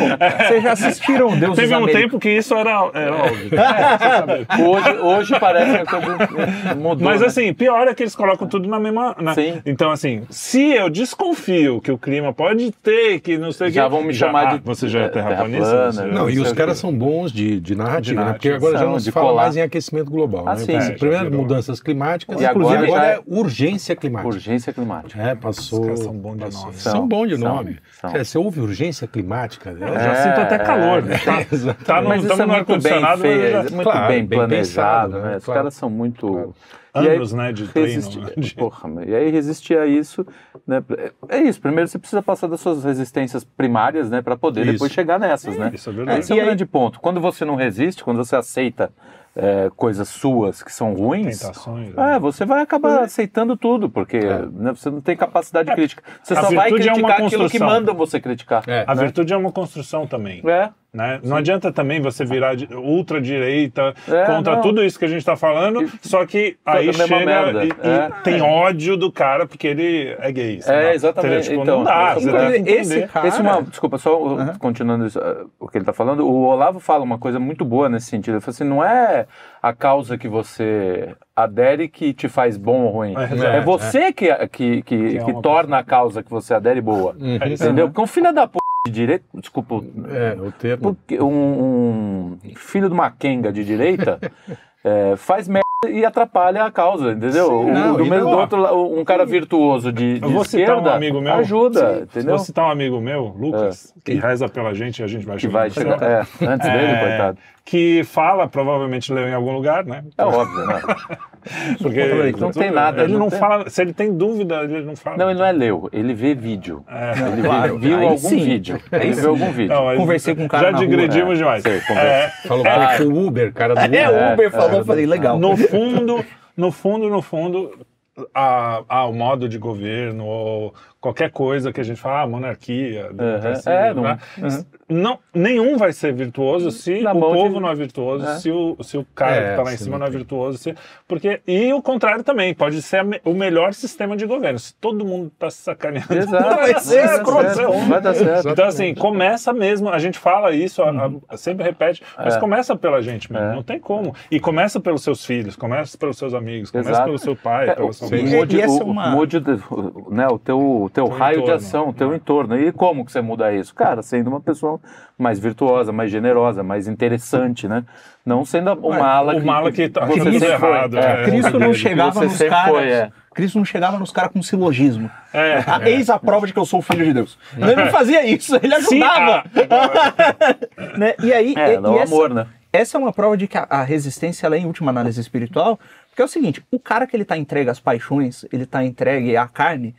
Vocês já assistiram Deus Teve um tempo que isso era, era óbvio. Hoje, hoje parece que coisa mudou. Mas né? assim, pior é que eles colocam tudo na mesma. na- Sim. Então, assim, se eu desconfio que o clima pode ter, que não sei o que. Já vão me chamar ah, de- Você já é é, terraplanista? terra plana, Não, e os caras são bons de, de narrativa, De né? Porque agora já não se fala colar. mais em aquecimento global, Ah, né? sim. É, já primeiras virou. mudanças climáticas, E inclusive agora agora, já é urgência climática. Urgência climática. É, passou. Os caras são bons de nome. São, São, bons de são, nome. são. É, Você ouve urgência climática? né? Eu já sinto até calor, né? Tá, tá no, Mas isso é muito bem ar-condicionado, feito, mas já- é muito Claro, bem bem planejado, pensado, né? né? Os Claro. caras são muito... Claro. E aí, anos, né, de treino. resistir, de- porra, e aí resistir a isso, né? É isso. Primeiro você precisa passar das suas resistências primárias, né, para poder Isso. depois chegar nessas, né? Isso é verdade. Esse é aí- grande ponto. Quando você não resiste, quando você aceita é, coisas suas que são ruins, Tentações. né? é, você vai acabar aceitando tudo, porque né, você não tem capacidade crítica. Você a só vai virtude é uma criticar aquilo que mandam você criticar. É. A virtude é uma construção também. É. Né? Não adianta também você virar de- ultra-direita É, contra não. tudo isso que a gente está falando, só que aí chega merda. e, e É. tem ódio do cara porque ele é gay. É, exatamente. Tipo, Então, não dá, que esse cara- Esse é uma, desculpa, só uh, continuando isso, uh, o que ele está falando, o Olavo fala uma coisa muito boa nesse sentido. Ele fala assim: não é a causa que você adere que te faz bom ou ruim. É, É, você que, que, que, Que é que uma torna a causa que você adere boa. É isso. Entendeu? Porque um filho da p de direita, desculpa, É, o termo. porque um, um filho de uma quenga de direita é, faz merda e atrapalha a causa, entendeu? O- não, do e mesmo não- do outro, um cara virtuoso de, de Eu vou citar esquerda um amigo meu. ajuda, Sim. entendeu? Vou citar um amigo meu, Lucas, que reza pela gente e a gente vai Que chegar vai chegar, é, antes dele, É, coitado. Que fala, provavelmente leu em algum lugar, né? É óbvio, né? Porque Não tem nada, Ele não não tem. fala. Se ele tem dúvida, ele não fala. Não, ele não é leu, ele vê vídeo. É. Ele Claro, viu aí algum sim. vídeo. Aí Ele sim. viu algum vídeo. Não, Conversei com um cara Já na rua. digredimos É, demais. sei. É, Falou é. com o Uber, cara do Uber. É, o Uber É, falou, é. eu falei, legal. no fundo, no fundo, no fundo, a, a, o modo de governo ou qualquer coisa que a gente fala, ah, monarquia, democracia, É, não- né? não, nenhum vai ser virtuoso se Na o mão de- povo não é virtuoso, É. se, o, se o cara É, que está lá em sim, cima não é virtuoso, se, porque e o contrário também pode ser me- o melhor sistema de governo. Se todo mundo está se sacaneando, Exato. não vai ser dar escroto. certo, Vai dar certo. Então, assim, começa mesmo, a gente fala isso, a- a- sempre repete, mas É. começa pela gente mesmo, É. não tem como. E começa pelos seus filhos, começa pelos seus amigos, começa Exato. pelo seu pai, É, pela sua mãe. mude, o, é mude o, né, o teu, o teu Teu raio de entorno. ação, o teu entorno. E como que você muda isso? Cara, sendo uma pessoa mais virtuosa, mais generosa, mais interessante, né? Não sendo uma Ué, ala o que, mala que tá você foi. errado, É, é. Cristo não chegava nos caras. foi, é. Cristo não chegava nos caras com silogismo. É. Ah, Eis a prova de que eu sou filho de Deus. Ele não fazia isso, ele Sim, ajudava. ah, né? E aí, É, e- dá e o essa, amor, né? essa é uma prova de que a, a resistência ela é em última análise espiritual, porque é o seguinte, o cara que ele tá entregue às paixões, ele tá entregue à carne,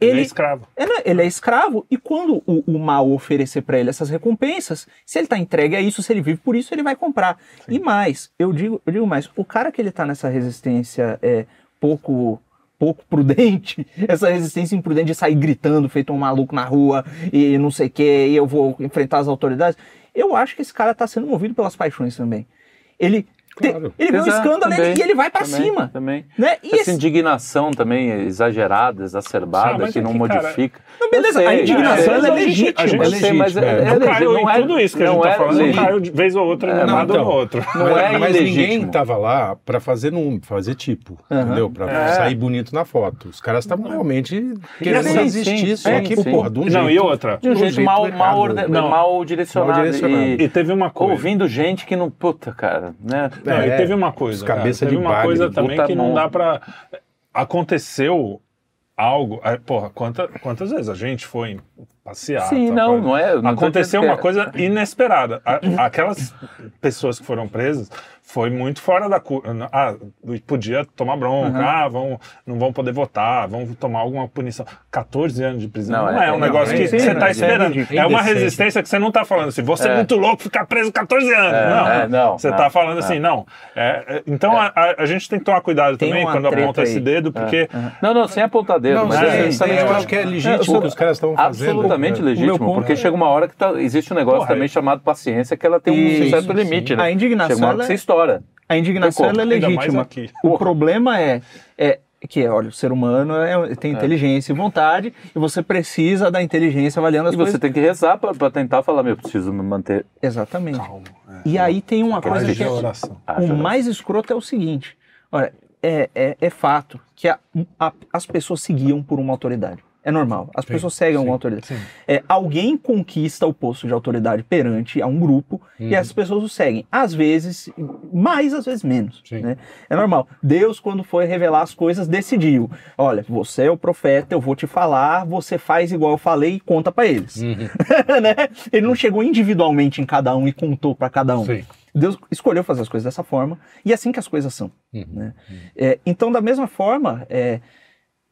ele é ele, escravo. é, ele é escravo e quando o, o mal oferecer para ele essas recompensas, se ele está entregue a isso, se ele vive por isso, ele vai comprar. E mais, eu digo, eu digo mais, o cara que ele está nessa resistência é pouco pouco prudente, essa resistência imprudente de sair gritando, feito um maluco na rua e não sei o que, e eu vou enfrentar as autoridades, eu acho que esse cara está sendo movido pelas paixões também. Ele, Claro. ele vê um Exato, escândalo também, e ele vai para cima. Também. Né? E Essa esse- indignação também exagerada, exacerbada, Ah, que é não cara, modifica. Não, beleza, Eu a sei, indignação ela sei. é legítima. A gente- sei, mas é, é, é. não caiu não em é- tudo isso que a não gente tá é falando, não caiu de vez ou outra É, um lado então, ou outro. Não mas, é mas ninguém tava lá para fazer num, fazer tipo, Aham. entendeu? Para É. sair bonito na foto. Os caras estavam realmente querendo sim, resistir, sim, só sim, que, sim. porra, de um Não, jeito... e outra? De um jeito, mal, Não. direcionado. E, E teve uma coisa. ouvindo gente que não. Puta, cara, né? Não, É, e teve uma coisa, cabeça cara, teve de uma bagre, coisa também que não mão. dá pra... aconteceu algo. é, Porra, quanta, quantas vezes a gente foi passear? Sim, tá, não, pra- não é. não Aconteceu uma é- coisa inesperada. A- Aquelas pessoas que foram presas foi muito fora da curva. Ah, podia tomar bronca, ah, vão, não vão poder votar, vão tomar alguma punição. 14 anos de prisão Não, não, é- é, um é- negócio não, que é- você sim, está é esperando. ridículo. É, uma resistência que você não está falando assim, você é, É. muito louco ficar preso 14 anos. É, não. é, não, Você está falando é. assim, não. É, é, então a, a- a gente tem que tomar cuidado Tem também quando aponta aí. esse dedo, porque. Não, não, sem apontar dedo, Não, mas sim, é sim, eu acho que é legítimo o que os caras estão fazendo. Absolutamente É. legítimo, porque é- chega uma hora que tá- existe um negócio também é- chamado paciência que ela tem um certo limite, né? A indignação, Chega uma hora que você é- A indignação é legítima. aqui. O Porra. problema é, é que, olha, o ser humano é- tem inteligência e vontade e você precisa da inteligência avaliando as E coisas. você tem que rezar pra tentar falar, meu, eu preciso me manter. Exatamente. Calma. é. E aí tem uma coisa que é, oração. O mais escroto é o seguinte, olha, é, é, é fato que a- a- as pessoas seguiam por uma autoridade. É normal. As Sim, pessoas seguem sim, uma autoridade. É, alguém conquista o posto de autoridade perante a um grupo e Uhum. as pessoas o seguem. Às vezes, mais, às vezes menos. Né? É normal. Deus, quando foi revelar as coisas, decidiu: olha, você é o profeta, eu vou te falar, você faz igual eu falei e conta pra eles. Uhum. né? Ele não chegou individualmente em cada um e contou pra cada um. Sim. Deus escolheu fazer as coisas dessa forma e é assim que as coisas são. Uhum. né? É, então, da mesma forma, é,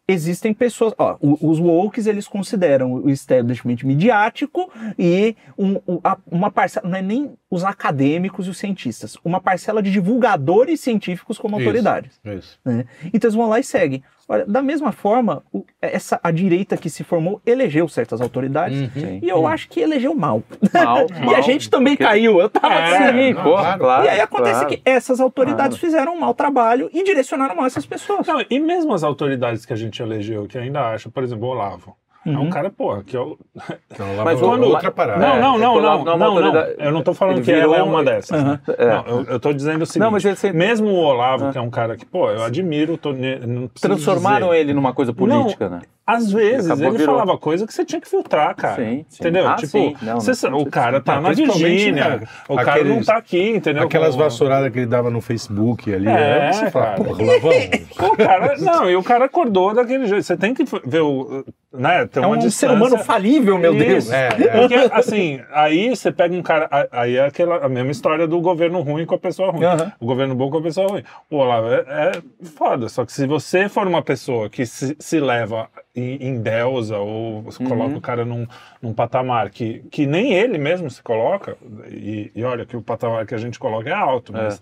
existem pessoas. Ó, os wokes eles consideram o establishment midiático e um- um- uma parcela, não é nem os acadêmicos e os cientistas, uma parcela de divulgadores científicos como Isso. autoridades. Isso. né? Então eles vão lá e seguem. Olha, da mesma forma, o- essa, a direita que se formou elegeu certas autoridades Uhum. E eu acho que elegeu mal. Mal, e a mal, gente também porque- caiu. Eu tava É, assim, Sim, não, porra, claro. claro. e aí acontece claro. que essas autoridades fizeram um mau trabalho e direcionaram mal essas pessoas. Não, e mesmo as autoridades que a gente elegeu, que ainda acham, por exemplo, o Olavo. É um Uhum. cara, porra, que é o. Não, lá Mas quando- outra parada. Não, É, não, é não, não, Olavo não é não, não. Eu não tô falando ele que ela é virou- uma dessas. Aham. É. Não, eu, eu tô dizendo o seguinte. Não, mas ele sempre- Mesmo o Olavo, Ah. que é um cara que, pô, eu admiro, tô, ne- não Transformaram dizer. ele numa coisa política, né? Às vezes, Acabou, ele virou. falava coisa que você tinha que filtrar, cara. Sim, sim. Entendeu? Ah, tipo. Não, você não, sa- não o cara tá Não, na Virgínia. né, O cara não aqueles- tá aqui, entendeu? Aquelas Com- vassouradas que ele dava no Facebook ali. É, né? Você fala, porra, Lavão. O cara, não, e o cara acordou daquele jeito. Você tem que ver o. Né, ter É uma um ser distância. humano falível, meu Deus. É, é. Porque, assim, aí você pega um cara. Aí é aquela, a mesma história do governo ruim com a pessoa ruim. O governo bom com a pessoa ruim. Pô, lá, é, é foda. Só que se você for uma pessoa que se, se leva em, em deusa ou Uhum. coloca o cara num, num patamar que, que nem ele mesmo se coloca, e, e olha que o patamar que a gente coloca é alto, mas.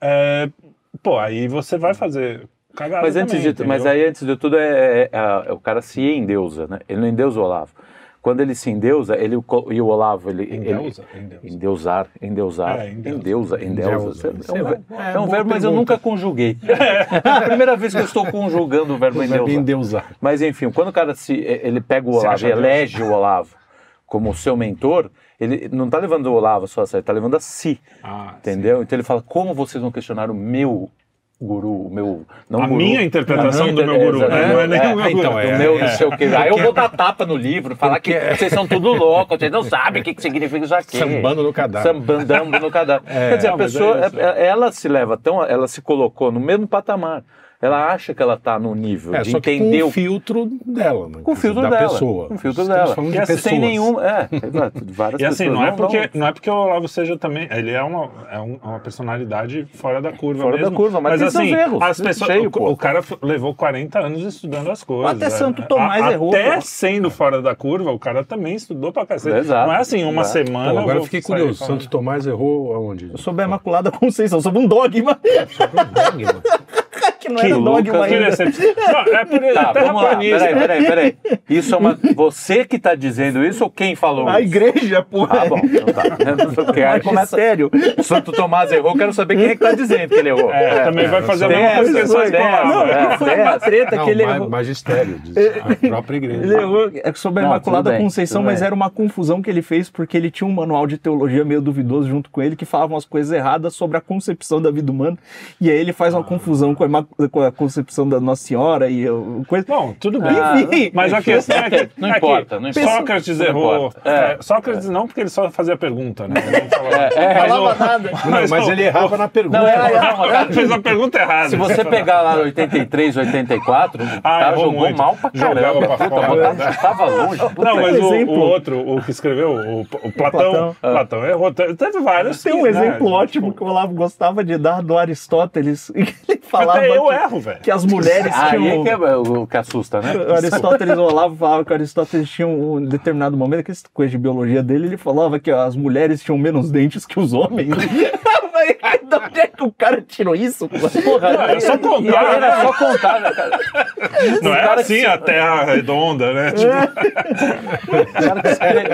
é, pô, aí você vai fazer. Cagada Mas antes também, de, mas aí antes de tudo é, é- é- é o cara se endeusa, né? Ele não endeusa o Olavo. Quando ele se endeusa, ele e o Olavo ele Endeusa? ele, Endeusa. endeusar, endeusar, É, endeusa. endeusa, endeusa. Endeusa. É Sei um, É, é um verbo, mas eu nunca conjuguei. É a primeira vez que eu estou conjugando o verbo endeusar. endeusar. Mas enfim, quando o cara se ele pega o Olavo e Deus? elege o Olavo como seu mentor, ele não está levando o Olavo só a sério, está levando a si, Ah, entendeu? Então ele fala como vocês vão questionar o meu guru, o meu não A guru, minha interpretação do meu guru, exatamente. né? Não é nem É, o meu então, guru. é, meu é. não sei o quê. Aí eu vou dar tapa no livro, falar que vocês são tudo loucos, vocês não sabem o que, que significa isso aqui. Sambando no cadáver. Sambandando no cadáver. Quer dizer, a Não, é pessoa, é- ela se leva tão, ela se colocou no mesmo patamar. Ela acha que ela está no nível É, de só que entender com o filtro dela, né? com o filtro da dela. pessoa. Com o filtro Estamos dela. falando E de assim, pessoas. Sem nenhum. É, várias E assim, pessoas não é, vão- porque, não é porque o Olavo seja também. Ele é uma, é um- uma personalidade fora da curva Fora da mesmo. curva, mas seus assim, erros, as pessoas, cheio, o, o cara levou 40 anos estudando as coisas. Até é. Santo Tomás A- errou, Até pô. sendo fora da curva, o cara também estudou pra cacete. Exato, Não é assim, uma exato. semana. Pô, agora eu eu fiquei curioso. Santo Tomás errou aonde? Sob a Imaculada Conceição, sob um dogma que não Que era Lucas, dogma Que ainda. Não, é por Tá, vamos lá. Peraí, peraí, peraí. Isso é uma. Você que tá dizendo isso ou quem falou A isso? igreja, porra. Ah, bom, então tá. Porque aí começa. Sério. Santo Tomás errou, eu quero saber quem é que tá dizendo que ele errou. É, também vai fazer a Tem mesma coisa que essa, só tem escola. essa, Não, é. foi uma treta Não, que ele ma- errou. magistério, diz a própria igreja. Ele errou é sobre a Não, Imaculada Conceição, mas era uma confusão que ele fez porque ele tinha um manual de teologia meio duvidoso junto com ele que falava umas coisas erradas sobre a concepção da vida humana. E aí ele faz uma confusão com a, com a concepção da Nossa Senhora e eu- coisa. Bom, tudo bem. Ah, Enfim, Mas a questão é que, Não é que importa, não importa. Sócrates Não errou. importa. É, Sócrates não, porque ele só fazia pergunta, né? Ele não falava, É, mas falava o- nada. Não, mas o- ele errava na pergunta. Não, era, não, o cara fez a pergunta errada. Se você pegar lá 83, 84, o cara errou jogou muito. mal pra Jogava caramba. pra Puta, fora. botava- tava longe. Puta Não, mas o, o outro, o que escreveu, o, o Platão, Platão. Platão, errou. Te- Teve vários. Tem um né, exemplo ótimo que o Olavo gostava de dar do Aristóteles. Ele falava Até eu que, erro, velho. que as mulheres Aí tinham. que é o que assusta, né? O Aristóteles, o Olavo falava que o Aristóteles tinha um determinado momento, que coisa de biologia dele, ele falava que as mulheres tinham menos dentes que os homens. De onde é que o cara tirou isso? Porra, é só contar, aí Era né? só contar, né, cara? Não é cara assim que- a Terra redonda, né? Tipo, O cara que escreve-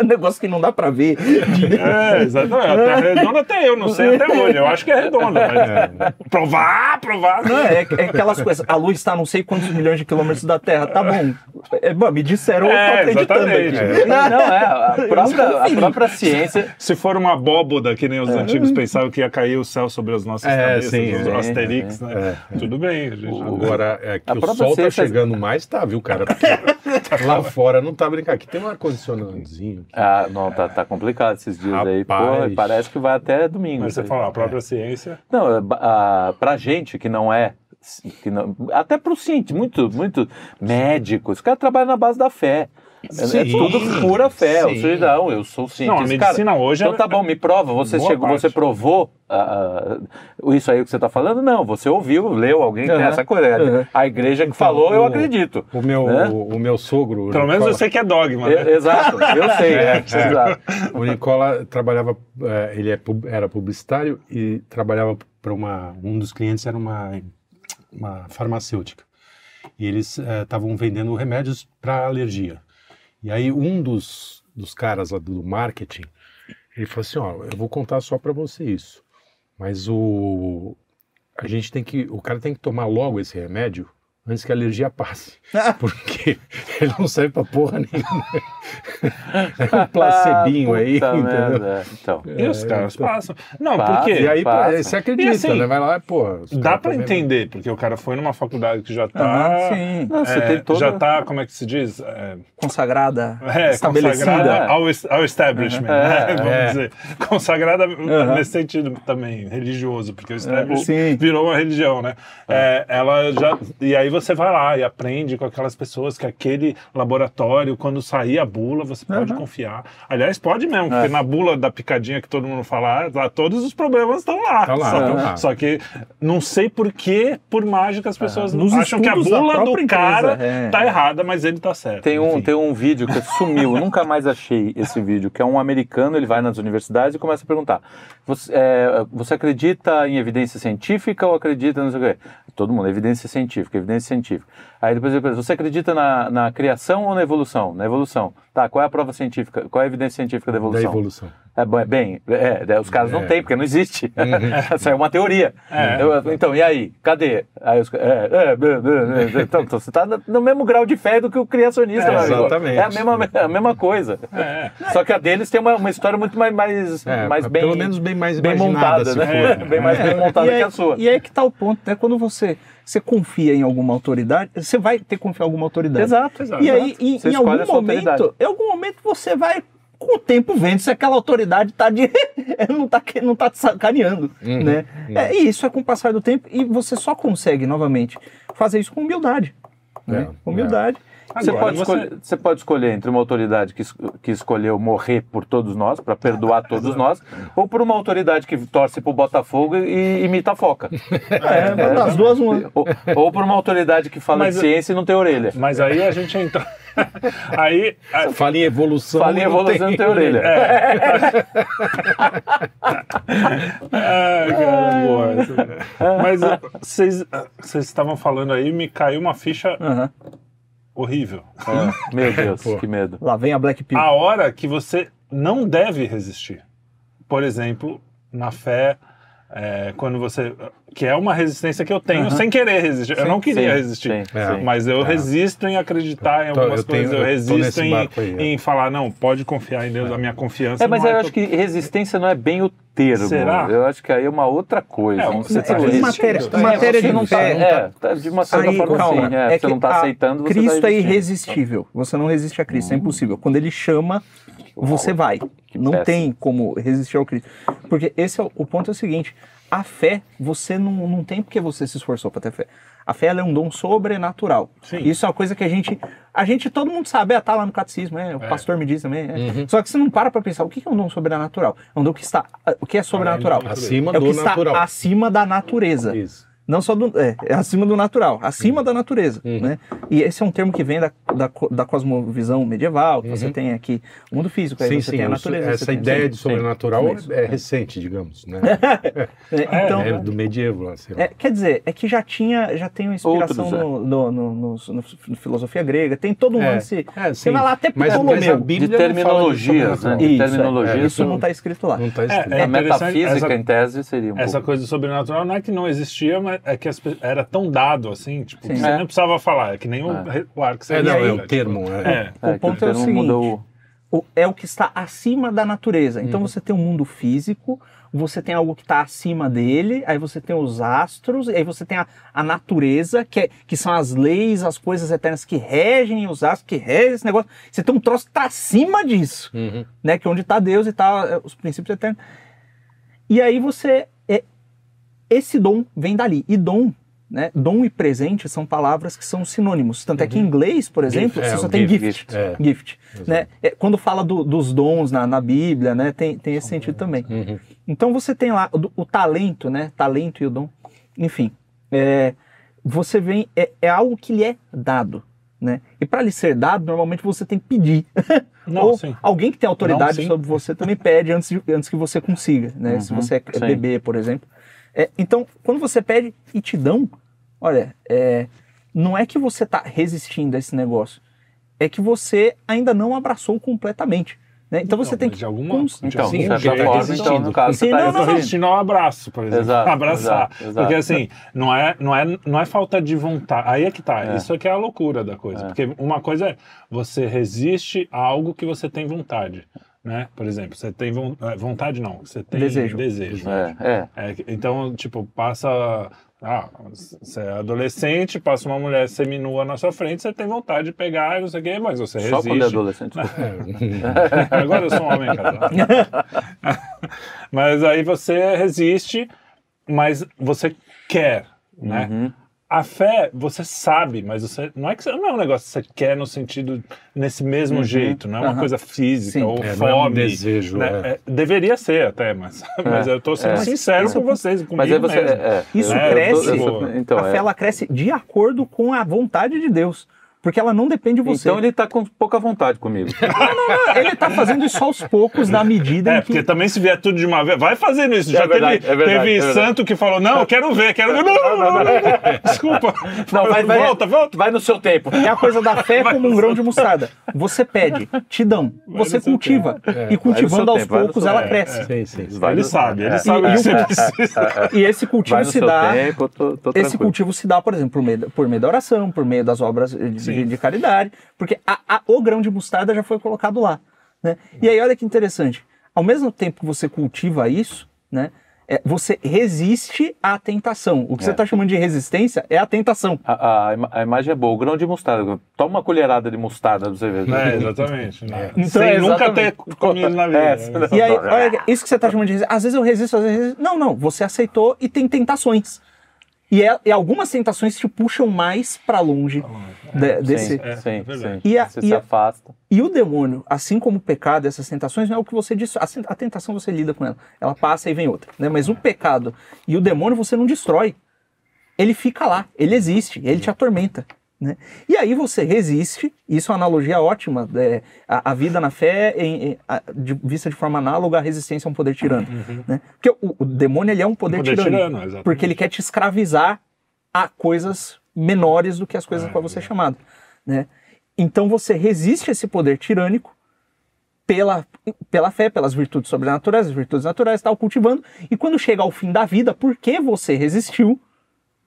É um negócio que não dá pra ver. é, exatamente. A Terra redonda até eu não sei até hoje. Eu acho que é redonda, mas provar, provar. Não, é, é aquelas coisas. A luz está a não sei quantos milhões de quilômetros da Terra. Tá bom. É, bom, me disseram, eu tô É, acreditando exatamente. aqui. Não, é, a própria, a própria ciência. Se for uma abóboda, que nem os antigos pensavam que ia cair o céu sobre as nossas É, cabeças, sim, os é, Asterix, né? Tudo bem. Agora, é que A o sol tá ciência- chegando mais, tá, viu, cara? Porque lá fora não tá brincando. Aqui tem um ar-condicionadozinho. Ah, não, tá, tá complicado esses dias aí. Pô, Rapaz. parece que vai até domingo. Mas você fala, a própria ciência. Não, é, a, pra gente que não é. Que não, até pro cientista, muito, muito médicos, os caras trabalham na base da fé. É- é Sim, tudo pura fé. sim. Ou seja, não, eu sou cientista. Não, a medicina Cara, hoje Então é- tá bom, me prova. Você Boa chegou, parte. você provou ah, isso aí que você tá falando? Não, você ouviu, leu, alguém tem Uhum. essa coisa. Uhum. A igreja que falou, eu o- acredito. O meu, Né? o, o meu sogro. o Pelo menos eu sei que é dogma, né? E- Exato, eu sei. É, é, exato. O Nicola trabalhava, ele é era publicitário e trabalhava para uma, um dos clientes era uma, uma farmacêutica. E eles estavam vendendo remédios para alergia. E aí um dos, dos caras lá do marketing, ele falou assim, ó, eu vou contar só para você isso, mas o a gente tem que, o cara tem que tomar logo esse remédio antes que a alergia passe, porque ele não serve para porra nenhuma. É um placebinho aí, Puta entendeu? Então. E os caras passam. Não, Passa. porque E aí, pô, Passa. você acredita, assim, né? Vai lá, pô. os dá pra entender, porque o cara foi numa faculdade que já Ah, tá. sim. Não, você é, tem toda... Já tá, como é que se diz? É, Consagrada, é, estabelecida. consagrada ao, ao establishment, Uhum. né? É, Vamos é. dizer. Consagrada Uhum. nesse sentido também, religioso, porque o establishment virou uma religião, né? É, ela já. E aí você vai lá e aprende com aquelas pessoas que aquele laboratório, quando sair a bula, você pode Uhum. confiar. Aliás, pode mesmo, porque É. na bula da picadinha que todo mundo fala, lá, todos os problemas estão lá. Tá lá, só, tá que, lá. só que não sei por que, por mágica, as pessoas Nos acham que a bula do cara empresa, é. tá errada, mas ele tá certo. Tem um, Enfim. tem um vídeo que sumiu, eu nunca mais achei esse vídeo, que é um americano, ele vai nas universidades e começa a perguntar: você, é, você acredita em evidência científica ou acredita não sei o quê? Todo mundo, evidência científica, evidência científica. Aí depois ele pergunta: você acredita na, na criação ou na evolução? Na evolução. Tá, qual é a prova científica? Qual é a evidência científica da Da evolução? evolução. É, é bem, é, é, os caras não É. têm, porque não existe. Uhum. Isso é uma teoria. É. Eu- então, e aí? Cadê? Aí os, é, é, blá, blá, blá. então, então, você está no mesmo grau de fé do que o criacionista, É, exatamente. É a mesma, a mesma coisa. É. Só que a deles tem uma, uma história muito mais, mais, É, mais bem. pelo menos bem mais bem montada, se né? for. Bem mais bem montada e que aí, a sua. E aí que tá o ponto, né? Quando você, você confia em alguma autoridade, você vai ter que confiar em alguma autoridade. Exato, exato. E aí, em, algum momento, em algum momento você vai, com o tempo, vendo se aquela autoridade tá de, não, tá, que- não tá te sacaneando, Uhum, né? É, e isso é com o passar do tempo e você só consegue, novamente, fazer isso com humildade. Né? É, humildade. Você Agora, pode, você- escolher, você pode escolher entre uma autoridade que, que escolheu morrer por todos nós, para perdoar todos nós, ou por uma autoridade que torce pro Botafogo e imita a foca. É, das duas, uma. ou, ou por uma autoridade que fala Mas- de ciência e não tem orelha. Mas aí a gente entra. aí. a- Fala em evolução. Fala em evolução e não tem orelha. Ah, cara, boa. essa. Mas vocês ah, vocês estavam falando aí, me caiu uma ficha Aham. Horrível. É, Meu Deus, Pô. que medo. Lá vem a Black Pill. A hora que você não deve resistir. Por exemplo, na fé, é, quando você. Que é uma resistência que eu tenho Aham. sem querer resistir. eu não queria Sim, resistir. sim, É. sim. Mas eu É. resisto em acreditar em Tô- algumas eu tenho- coisas, eu eu tô resisto em, aí, é. em falar, não, pode confiar em Deus, a minha confiança. É, mas não eu é acho que resistência não é bem o termo. Será? Eu acho que aí é uma outra coisa. É, é se que existe. matéria- É, matéria você de não tá, fé. é, tá, de uma certa Aí, forma calma, sim. É, é você não que está aceitando, você Cristo tá é irresistível. Você não resiste a Cristo, é impossível. Quando ele chama, você vai. Não tem como resistir ao Cristo. Porque esse é o ponto é o seguinte: a fé, você não, não tem porque você se esforçou para ter fé. A fé ela é um dom sobrenatural. Sim. Isso é uma coisa que a gente. A gente, todo mundo sabe, é, tá lá no catecismo, é, o pastor me diz também. é. Uhum. Só que você não para para pensar o que é um dom sobrenatural. É um dom que está. O que é sobrenatural? Acima é o do que está natural. acima da natureza. Isso. Não só do. É, é acima do natural, acima da natureza. Uhum. Né? E esse é um termo que vem da, da, da cosmovisão medieval, que você Uhum. tem aqui o mundo físico, aí Sim, você sim. tem a natureza. Essa tem- ideia sim, de sim. sobrenatural Isso. é recente, digamos, né? É, então, É do medievo, lá, sei lá. é, quer dizer, é que já tinha, já tem uma inspiração Outros, é. no, no, no, no- no- no filosofia grega, tem todo um É, lance. é, você sim. vai lá até Mas, mas a Ptolomeu. Bíblia De terminologias, né? De Isso, é. terminologias. Isso não está escrito lá. Não está É, escrito. é A metafísica, essa- em tese, seria um Essa pouco. coisa sobrenatural não é que não existia, mas é que era tão dado assim, tipo, Sim. você É. não precisava falar, é que nem o, É. o ar que você É, não, aí- é o termo. É. É. O que ponto é o seguinte, o- o- é o que está acima da natureza. Então Uhum. você tem um mundo físico, você tem algo que está acima dele, aí você tem os astros, aí você tem a, a natureza, que, é- que são as leis, as coisas eternas que regem os astros, que regem esse negócio. Você tem um troço que está acima disso, Uhum. né? Que é onde está Deus e tá os princípios eternos. E aí você. É, esse dom vem dali. E dom. Né? Dom e presente são palavras que são sinônimos. Tanto é que em inglês, por exemplo, É, você só o tem gift, gift. é. gift né? É, quando fala do- dos dons na, na Bíblia, né? tem, tem esse sentido também. Uhum. Então você tem lá o, o talento, né? Talento e o dom. Enfim, é, você vem. É, é algo que lhe é dado. Né? E para lhe ser dado, normalmente você tem que pedir. Não, Ou sim. alguém que tem autoridade Não, sobre você também pede antes, de- antes que você consiga. Né? Se Uhum, você é sim. bebê, por exemplo. É, então, quando você pede e te dão, olha, é, não é que você está resistindo a esse negócio, é que você ainda não abraçou completamente. Né? Então você Não, tem que. de alguma, cons- Então, de certa jeito, forma, resistindo. então, no caso, Sim, você não, está não, resistindo ao abraço, por exemplo. Exato, Abraçar. exato, exato. Porque assim, não é, não, é, não é falta de vontade. Aí é que tá. É. Isso aqui é a loucura da coisa. É. Porque uma coisa é você resiste a algo que você tem vontade. Né? Por exemplo, você tem eh, vontade, não. Você tem Desejo. desejo. É, é. É, então, tipo, passa. Ah, você é adolescente, passa uma mulher seminua na sua frente, você tem vontade de pegar, não sei o quê, mas você Só resiste. quando é adolescente. Agora eu sou um homem casado. mas aí você resiste, mas você quer, né? Uhum. A fé, você sabe, mas você não é que você, não é um negócio que você quer no sentido nesse mesmo jeito, não é uma Aham. coisa física Sim. ou É, fome. é um desejo, né? é. É, deveria ser até, mas, mas eu tô sendo é. sincero Isso- com vocês, comigo Mas você. mesmo. É, é. Isso É, cresce. tô- tô- então, a é. fé ela cresce de acordo com a vontade de Deus. Porque ela não depende de você. Então ele tá com pouca vontade comigo. ele tá fazendo isso aos poucos, na medida É, em que. porque também se vier tudo de uma vez, vai fazendo isso. É Já verdade, teve, é verdade, teve é verdade. santo que falou, não, eu quero ver, quero ver. Não, não, não, não, desculpa. Não, vai, vai, volta, volta. Vai no seu tempo. É a coisa da fé como um grão de mostarda. Você pede, te dão, você cultiva. É, E cultivando vai aos tempo, vai poucos ela cresce. Sim, sim. sim. Vai Ele no- sabe, ele é. sabe E- o e que você precisa. E esse cultivo Vai se dá. tempo, eu tô, tô Esse cultivo se dá, por exemplo, por meio, da- por meio da oração, por meio das obras de, Sim. de caridade, porque a- a- o grão de mostarda já foi colocado lá. Né? E aí, olha que interessante. Ao mesmo tempo que você cultiva isso, né, é, você resiste à tentação. O que É. você está chamando de resistência é a tentação. A, a a imagem é boa. O grão de mostarda. Toma uma colherada de mostarda pra você ver. É, exatamente. Né? Então, Sem é nunca exatamente. ter comido na vida. É, né? E aí, olha, isso que você está chamando de resistência. Às vezes eu resisto, às vezes eu resisto. Não, não. Você aceitou e tem tentações. E, é- e algumas tentações te puxam mais para longe de- desse. Sim, É, sim, é sim. E a- você e se a- afasta. E o demônio, assim como o pecado, essas tentações, não é o que você diz. A, sen- a tentação você lida com ela. Ela passa e vem outra. Né? Mas o pecado e o demônio você não destrói. Ele fica lá, ele existe, ele te atormenta. Né? E aí você resiste, isso é uma analogia ótima, é, a, a vida na fé em- em- a- de, vista de forma análoga à resistência a um poder tirano. Né? Porque o, o demônio ele é um poder, Uhum. poder tirano, tirano, porque ele quer te escravizar a coisas menores do que as coisas É, para você é chamado. Né? Então você resiste a esse poder tirânico pela, pela fé, pelas virtudes sobrenaturais, as virtudes naturais, tal, cultivando. E quando chega ao fim da vida, porque você resistiu,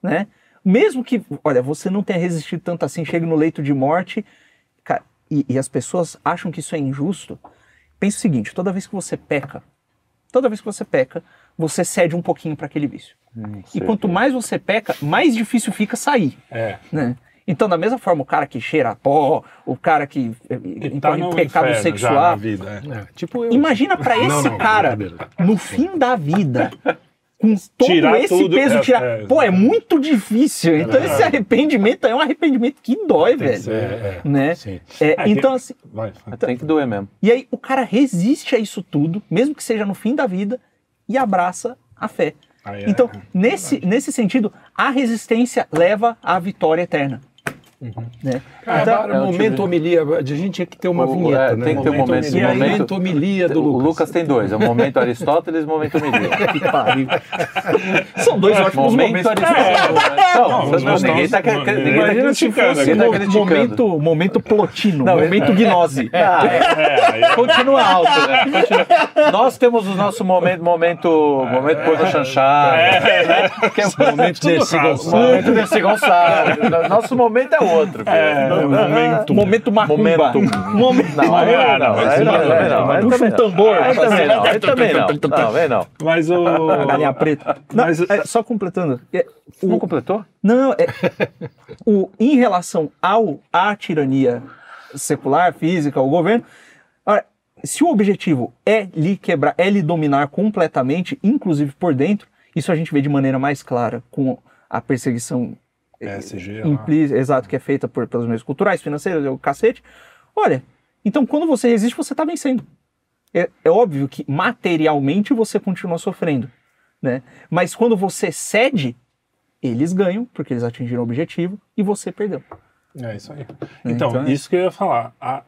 né? Mesmo que, olha, você não tenha resistido tanto assim, chega no leito de morte, cara, e, e as pessoas acham que isso é injusto. Pensa o seguinte: toda vez que você peca, toda vez que você peca, você cede um pouquinho para aquele vício. Hum, E quanto mais você peca, mais difícil fica sair, É. né? Então, da mesma forma, o cara que cheira pó, o cara que eh, incorre tá em no pecado inferno já na sexual, vida. é. É, tipo eu. Imagina pra esse Não, não, cara, no fim da vida, com todo Tirar esse tudo, peso, é, tirar. é, Pô, é muito difícil. então, esse arrependimento é um arrependimento que dói, velho. É, é, Né? sim. É, É que- então, assim, Vai, vai. Tem que doer mesmo. e aí o cara resiste a isso tudo, mesmo que seja no fim da vida, e abraça a fé. É- Então, nesse, nesse sentido, a resistência leva à vitória eterna. Né? Ah, Então, agora, é momento tipo- homilia, a gente tinha que ter uma O- vinheta, é, né? tem que ter um momento- homilia, momento- momento homilia do o Lucas. Lucas tem dois, é o momento Aristóteles e o momento Milia. que pariu. São dois ótimos Momento momentos. Aristóteles. Não, Não, não, ninguém estamos- tá, tá imagina se criticando. tá momento, momento plotino, Não, momento gnose. Ah, é. É, é- Continua alto, né? Continua. Nós temos o nosso momento, momento, momento porno chanchada, né? É Momento raso. Gonçalo. momento desse Gonçalo. Nosso momento é outro. É, momento. Momento macumba. Momento. Momento. Não, aí não, não, aí não, aí não, aí Puxa também um tambor. Aí também não, aí também não. Não, vem não. Mas o. A galinha preta. Mas- é, só completando. é, Não completou? não, é, o, em relação ao, à tirania secular, física, o governo, olha, se o objetivo é lhe quebrar, é lhe dominar completamente, inclusive por dentro, isso a gente vê de maneira mais clara com a perseguição PSG, lá. implí- exato, que é feita por, pelos meios culturais, financeiros, é o cacete. Olha, então quando você resiste, você está vencendo. É, é óbvio que materialmente você continua sofrendo, né? Mas quando você cede, eles ganham, porque eles atingiram o objetivo, e você perdeu. É isso aí. Então, Então é- isso que eu ia falar. A,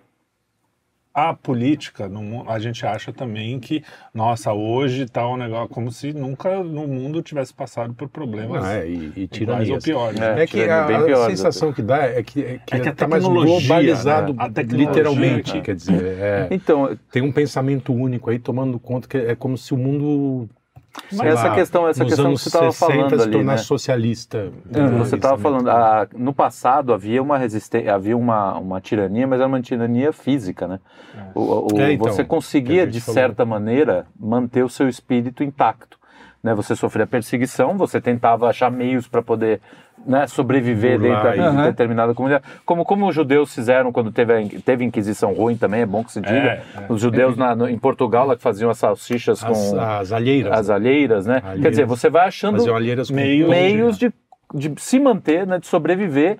a política, no a gente acha também que, nossa, hoje tá um negócio como se nunca no mundo tivesse passado por problemas Ah, é, e, e tiranias. ou piores. É. né? É que É a, bem a pior, sensação que dá é que é que É que a está mais globalizado, né? Literalmente, né? quer dizer, é, Então, tem um pensamento único aí tomando conta que é como se o mundo sei essa lá, questão, essa questão que você estava 60 falando se ali, né? socialista. Você estava falando, ah, no passado havia uma resistência, havia uma, uma tirania, mas era uma tirania física, né? O, o- É, então, você conseguia, a de falou. certa maneira, manter o seu espírito intacto. Né? Você sofria perseguição, você tentava achar meios para poder né, sobreviver Burlar dentro de Aham. determinada comunidade. Como, como os judeus fizeram quando teve a, teve a Inquisição ruim também, é bom que se diga. É, é. Os judeus na- no- em Portugal lá que faziam as salsichas As, com as alheiras. as alheiras, né? Alheiras. Quer dizer, você vai achando Faziam alheiras com Meio- pão, meios de, de se manter, né, de sobreviver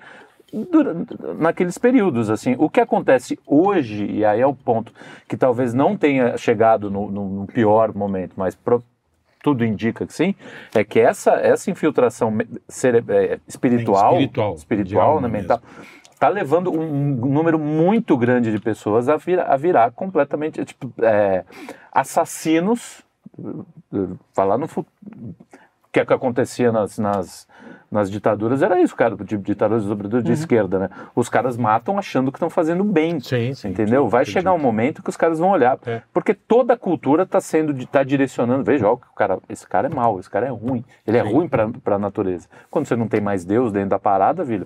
durante, naqueles períodos. Assim, o que acontece hoje, e aí é o ponto que talvez não tenha chegado no, no- no pior momento, mas pro- tudo indica que sim, é que essa, essa infiltração é, espiritual, Espiritual, espiritual né, mental, está levando um, número muito grande de pessoas a, vir, a virar completamente tipo, é, assassinos. eh, Falar no que é que acontecia nas, nas, nas ditaduras era isso, cara, de ditaduras sobretudo de esquerda, né? Os caras matam achando que estão fazendo bem. Sim, sim, Entendeu? Vai acredito. chegar um momento que os caras vão olhar, É. porque toda a cultura está sendo, está direcionando. Veja, ó, o cara, esse cara é mau, esse cara é ruim, ele é ruim para a natureza. Quando você não tem mais Deus dentro da parada, filho,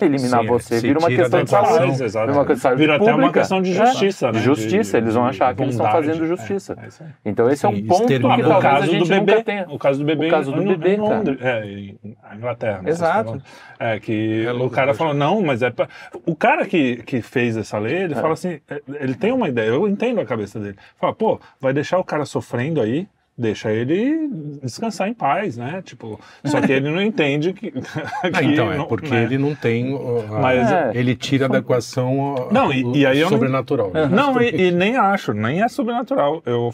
eliminar Sim, é, você vira uma questão de saúde, vira uma questão até uma questão de É, justiça, de né? justiça, De- eles vão de achar que eles estão fazendo justiça. É, é. Então esse é um ponto que talvez a caso gente do nunca bebê, tenha. o caso do bebê, O caso do bebê, cara. É, Inglaterra. se Exato. É que É o cara lógico. falou não, mas é pra... o cara que, que fez essa lei, É. ele fala assim, é, ele tem uma ideia, eu entendo a cabeça dele. Fala, pô, vai deixar o cara sofrendo aí? Deixa ele descansar em paz, né? Tipo, só que ele não entende que, que Ah, então, é porque né? ele não tem. a- Mas- É. ele tira da equação Não, e- o e aí eu não- sobrenatural. né? Não, e, e nem acho, nem é sobrenatural. Eu,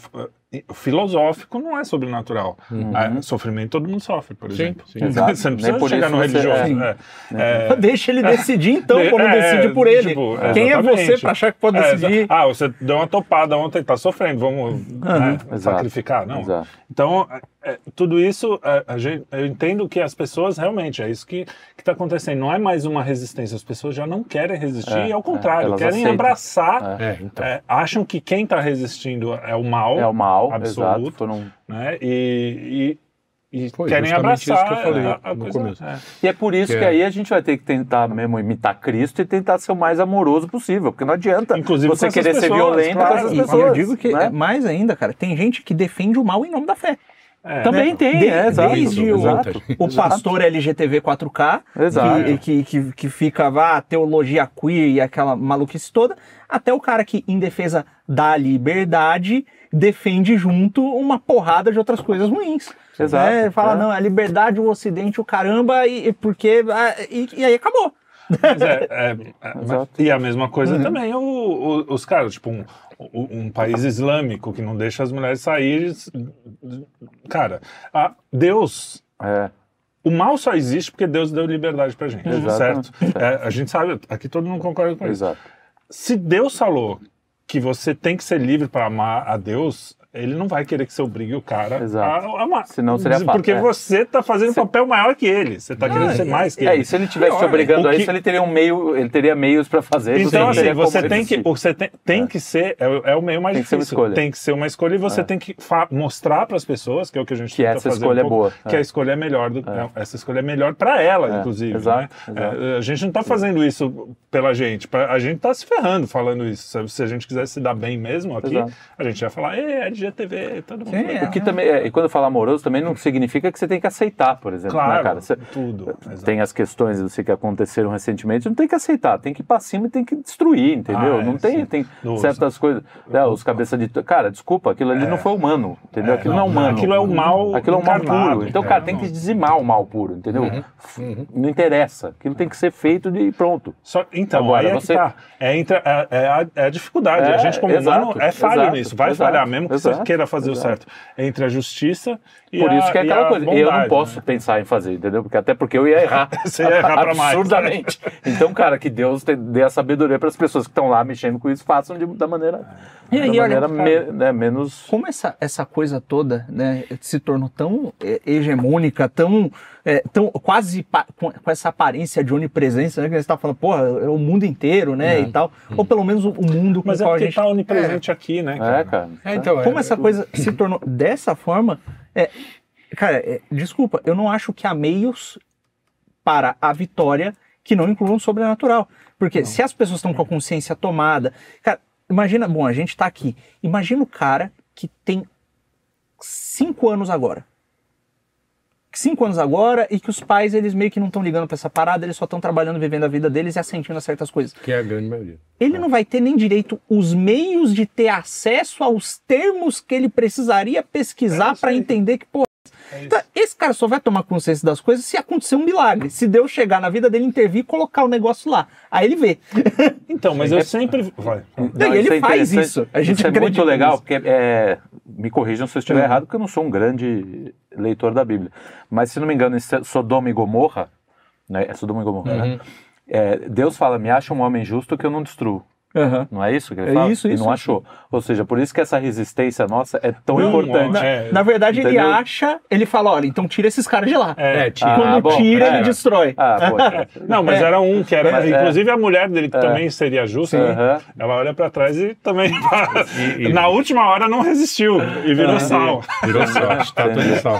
filosófico não é sobrenatural. Ah, sofrimento todo mundo sofre, por Uhum. Sim, exemplo. sim. Você não precisa chegar no religioso. é. é. É, Deixa ele decidir então, De- quando é, decide por ele. tipo, Quem é você para achar que pode É, decidir? ah, você deu uma topada ontem, tá sofrendo, vamos né, Exato. sacrificar? Não. Exato. Então, é, é, tudo isso, é, a gente, eu entendo que as pessoas realmente, é isso que está acontecendo. Não é mais uma resistência, as pessoas já não querem resistir, É, e ao é, contrário, elas querem aceitam. abraçar, É, então. é, acham que quem está resistindo é o mal, É o mal, absoluto, exato. Foram né? E, e Foi querem abraçar isso que eu falei a, a no coisa. começo. É. E é por isso Que que é- aí a gente vai ter que tentar mesmo imitar Cristo e tentar ser o mais amoroso possível, porque não adianta Inclusive você querer ser pessoas, violento claro. com essas E, e pessoas. eu digo que, né? é mais ainda, cara, tem gente que defende o mal em nome da fé. É. Também tem, De- é, exato. desde o- exato. O pastor LGTV 4K, Exato. que, que, que, fica, vá, teologia queer e aquela maluquice toda, até o cara que, em defesa da liberdade, defende junto uma porrada de outras coisas ruins. Exato, Né? Fala, é. não, a liberdade, o ocidente, o caramba, e, e porque. ah, E, e aí acabou. É, é, é, e a mesma coisa Uhum. também, o- o- os caras, tipo, um- um país islâmico que não deixa as mulheres sair. Cara, a- Deus. É, O mal só existe porque Deus deu liberdade pra gente, Exatamente. certo? É, a gente sabe, aqui todo mundo concorda com isso. exato. Se Deus falou que você tem que ser livre para amar a Deus, ele não vai querer que você obrigue o cara Exato. a amar. Senão seria fácil, Porque é. você tá fazendo um papel maior que ele. Você tá querendo ser mais que É, ele. e se ele tivesse te obrigando a que- isso, ele teria um meio, ele teria meios para fazer. isso, Então, assim, você tem que, você tem, tem que ser, é, o- é o meio mais Tem que ser uma difícil. escolha. Tem que ser uma escolha e você É. tem que mostrar para as pessoas, que é o que a gente Que tenta essa fazer escolha um é pouco, boa, que é. a escolha é melhor, do, é, essa escolha é melhor para ela, É, inclusive. exato, né? exato. É, a gente não tá fazendo isso pela gente, pra- a gente tá se ferrando falando isso. Se- a gente quiser se dar bem mesmo aqui, a gente vai falar, é LGTV, todo mundo. Sim, é. dar." O que também, é, e quando eu falo amoroso, também não significa que você tem que aceitar, por exemplo, né, Claro, cara? Você- tudo. exato. tem as questões assim, que aconteceram recentemente, não tem que aceitar, tem que ir pra cima e tem que destruir, entendeu? Ah, é, não tem, sim. tem Nossa. certas coisas. né, os cabeça de. Cara, desculpa, aquilo ali não foi humano, entendeu? aquilo não, é humano. Aquilo é o mal Aquilo é o mal puro. Então, É, cara, tem que não. dizimar o mal puro, entendeu? Não interessa. Aquilo tem que ser feito e pronto. Só, então, Agora, aí é você- que tá. É, entre, é, é a, é a dificuldade. É, a gente, como exato, humano, é falho exato, nisso. Vai exato, falhar, mesmo que você exato, queira fazer exato. o certo. Entre a justiça e Por a isso que é aquela a coisa. eu não bondade, posso né? pensar em fazer, entendeu? Porque até porque eu ia errar. Você ia errar pra mais. Absurdamente. Então, cara, que Deus te- dê a sabedoria para as pessoas que estão lá mexendo com isso, façam de, da maneira, E aí, da olha, maneira cara, me- né, menos. como essa, essa coisa toda né, se tornou tão é, hegemônica, tão, é, tão quase pa- com, com essa aparência de onipresença, né, que você está falando, porra, é o mundo inteiro, né, e tal, ou pelo menos o, mundo com Mas é qual a gente... tá onipresente aqui, né? É, cara. É, então, é, Como essa coisa se tornou dessa forma, é, cara, é, desculpa, eu não acho que há meios para a vitória que não incluam o sobrenatural. Porque se as pessoas estão com a consciência tomada. Cara, imagina, bom, a gente tá aqui. Imagina o cara que tem cinco anos agora. Cinco anos agora e que os pais, eles meio que não estão ligando pra essa parada, eles só estão trabalhando, vivendo a vida deles e assentindo a certas coisas. Que é a grande maioria. Ele não vai ter nem direito os meios de ter acesso aos termos que ele precisaria É pesquisar isso para entender que, pô, É. Tá, esse cara só vai tomar consciência das coisas se acontecer um milagre. Se Deus chegar na vida dele, intervir e colocar o negócio lá. Aí ele vê. Então, mas eu sempre. Vai. Não, e ele isso é faz isso. A gente isso é muito legal, nisso. porque é, me corrijam se eu estiver Uhum. errado, porque eu não sou um grande leitor da Bíblia. Mas se não me engano, em Sodoma e Gomorra, né, é Sodoma e Gomorra, Uhum. né? É, Deus fala: me acha um homem justo que eu não destruo. Aham. Não é isso que ele É fala? isso, e isso, não achou. Ou seja, por isso que essa resistência nossa é tão Não, importante. ó, é. Na verdade, Entendeu? ele acha, ele fala: olha, então tira esses caras de lá. É, É, tira. Quando Ah, bom, tira, é. ele destrói. Ah. Não, mas É. era um que era. Mas, é. inclusive a mulher dele, que também seria justa, né? Ela olha pra trás e também. E- e- Na última hora não resistiu e virou sal. Virou sal, estátua de sal.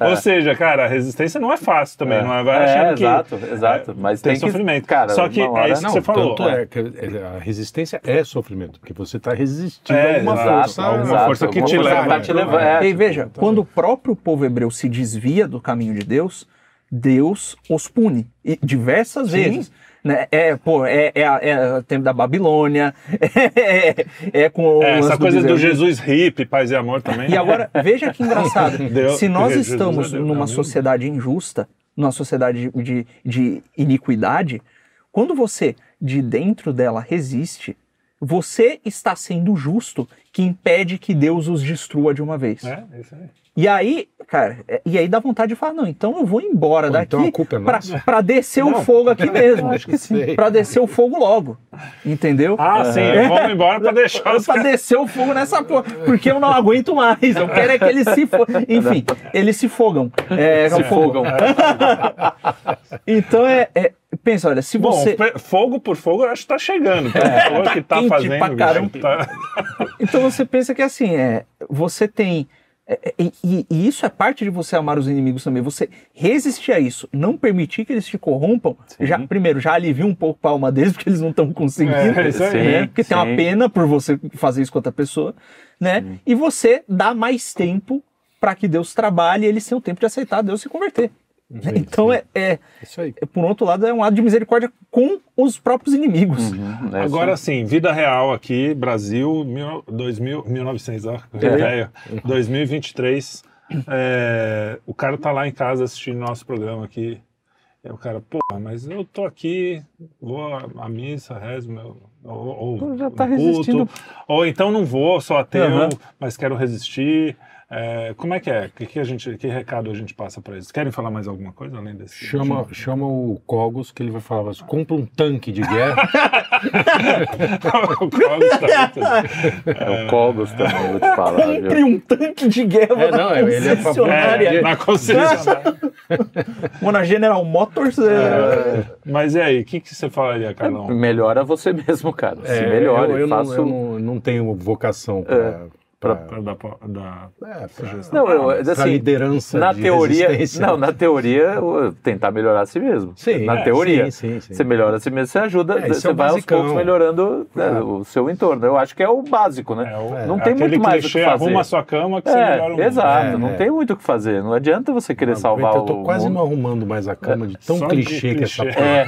É, Ou seja, cara, a resistência não é fácil também. É. Não é, vai É, achando que. exato, exato. Mas tem, sofrimento. cara, Só que é isso que você falou. tanto é que a resistência é sofrimento, porque você está resistindo É, a uma exato, força. alguma exato, força que alguma te coisa leva. tá te levando. É, e tipo, veja, quando o próprio povo hebreu se desvia do caminho de Deus, Deus os pune. E diversas vezes. Né? É, pô, é, é, é o tempo da Babilônia, é, é com o É, essa coisa do. Jesus hippie, paz e amor também. E agora, veja que engraçado. Deus- Se nós Jesus estamos é Deus, numa amém. sociedade injusta, numa sociedade de, de, de iniquidade, quando você de dentro dela resiste, você está sendo justo que impede que Deus os destrua de uma vez. É, isso aí. E aí, cara, é- e aí dá vontade de falar, não, então eu vou embora Ou daqui então a culpa é pra, pra descer o Não. fogo aqui mesmo. Acho que sim. Pra descer o fogo logo. Entendeu? Ah, sim, vamos embora pra deixar os pra descer o fogo nessa porra, porque eu não aguento mais. Eu quero é que eles se fogam. Enfim, eles se fogam. É, Se o fogo. fogam. Então é, é- Pensa, olha, se Bom, você. pe- fogo por fogo eu acho que tá chegando. Pela pessoa que tá fazendo. pra bicho, caramba. tá- Então você pensa que assim, é, você tem É, é, e, e, isso é parte de você amar os inimigos também. Você resistir a isso, não permitir que eles te corrompam, já, primeiro, já alivia um pouco a alma deles, porque eles não estão conseguindo. É, isso aí, né? Porque sim. tem uma pena por você fazer isso com outra pessoa, né? Sim. E você dá mais tempo para que Deus trabalhe e eles tenham tempo de aceitar Deus e se converter. Sim, então é, é, é, por outro lado, é um ato de misericórdia com os próprios inimigos. Uhum, é Agora sim, vida real aqui, Brasil, mil, 2000, 1900, ó, é. 2023. É, o cara tá lá em casa assistindo nosso programa aqui. E o cara, pô, mas eu tô aqui, vou à missa, rezo meu. Ou, ou já tá culto, resistindo. Ou então não vou, sou ateu, uhum. mas quero resistir. É, como é que é? Que, que, a gente, que recado a gente passa para eles? Querem falar mais alguma coisa além desse? Chama, chama o Cogos que ele vai falar. Assim, compra um tanque de guerra. o Cogos também. É, o Cogos também, vou te falar. Compre um tanque de guerra é, não, ele é concessionária. É, na concessionária. na General Motors. É... É, mas e aí, o que, que você falaria, Carlão? Melhora você mesmo, cara. Se melhora. Eu, eu, faço... não, eu não, não tenho vocação para para dar, dar é, sugestão. Não, eu, assim, liderança na teoria, não, na teoria tentar melhorar a si mesmo. Sim, na é, teoria, sim, sim, sim. você melhora a si mesmo, você ajuda, é, você é vai aos poucos melhorando né, é. o seu entorno. Eu acho que é o básico, né? É o, não tem muito mais clichê, o que fazer. Arruma a sua cama que você melhora o mundo. Exato, não tem muito o que fazer. Não adianta você querer não, salvar o. Eu tô quase não arrumando mais a cama de tão clichê, que essa. É,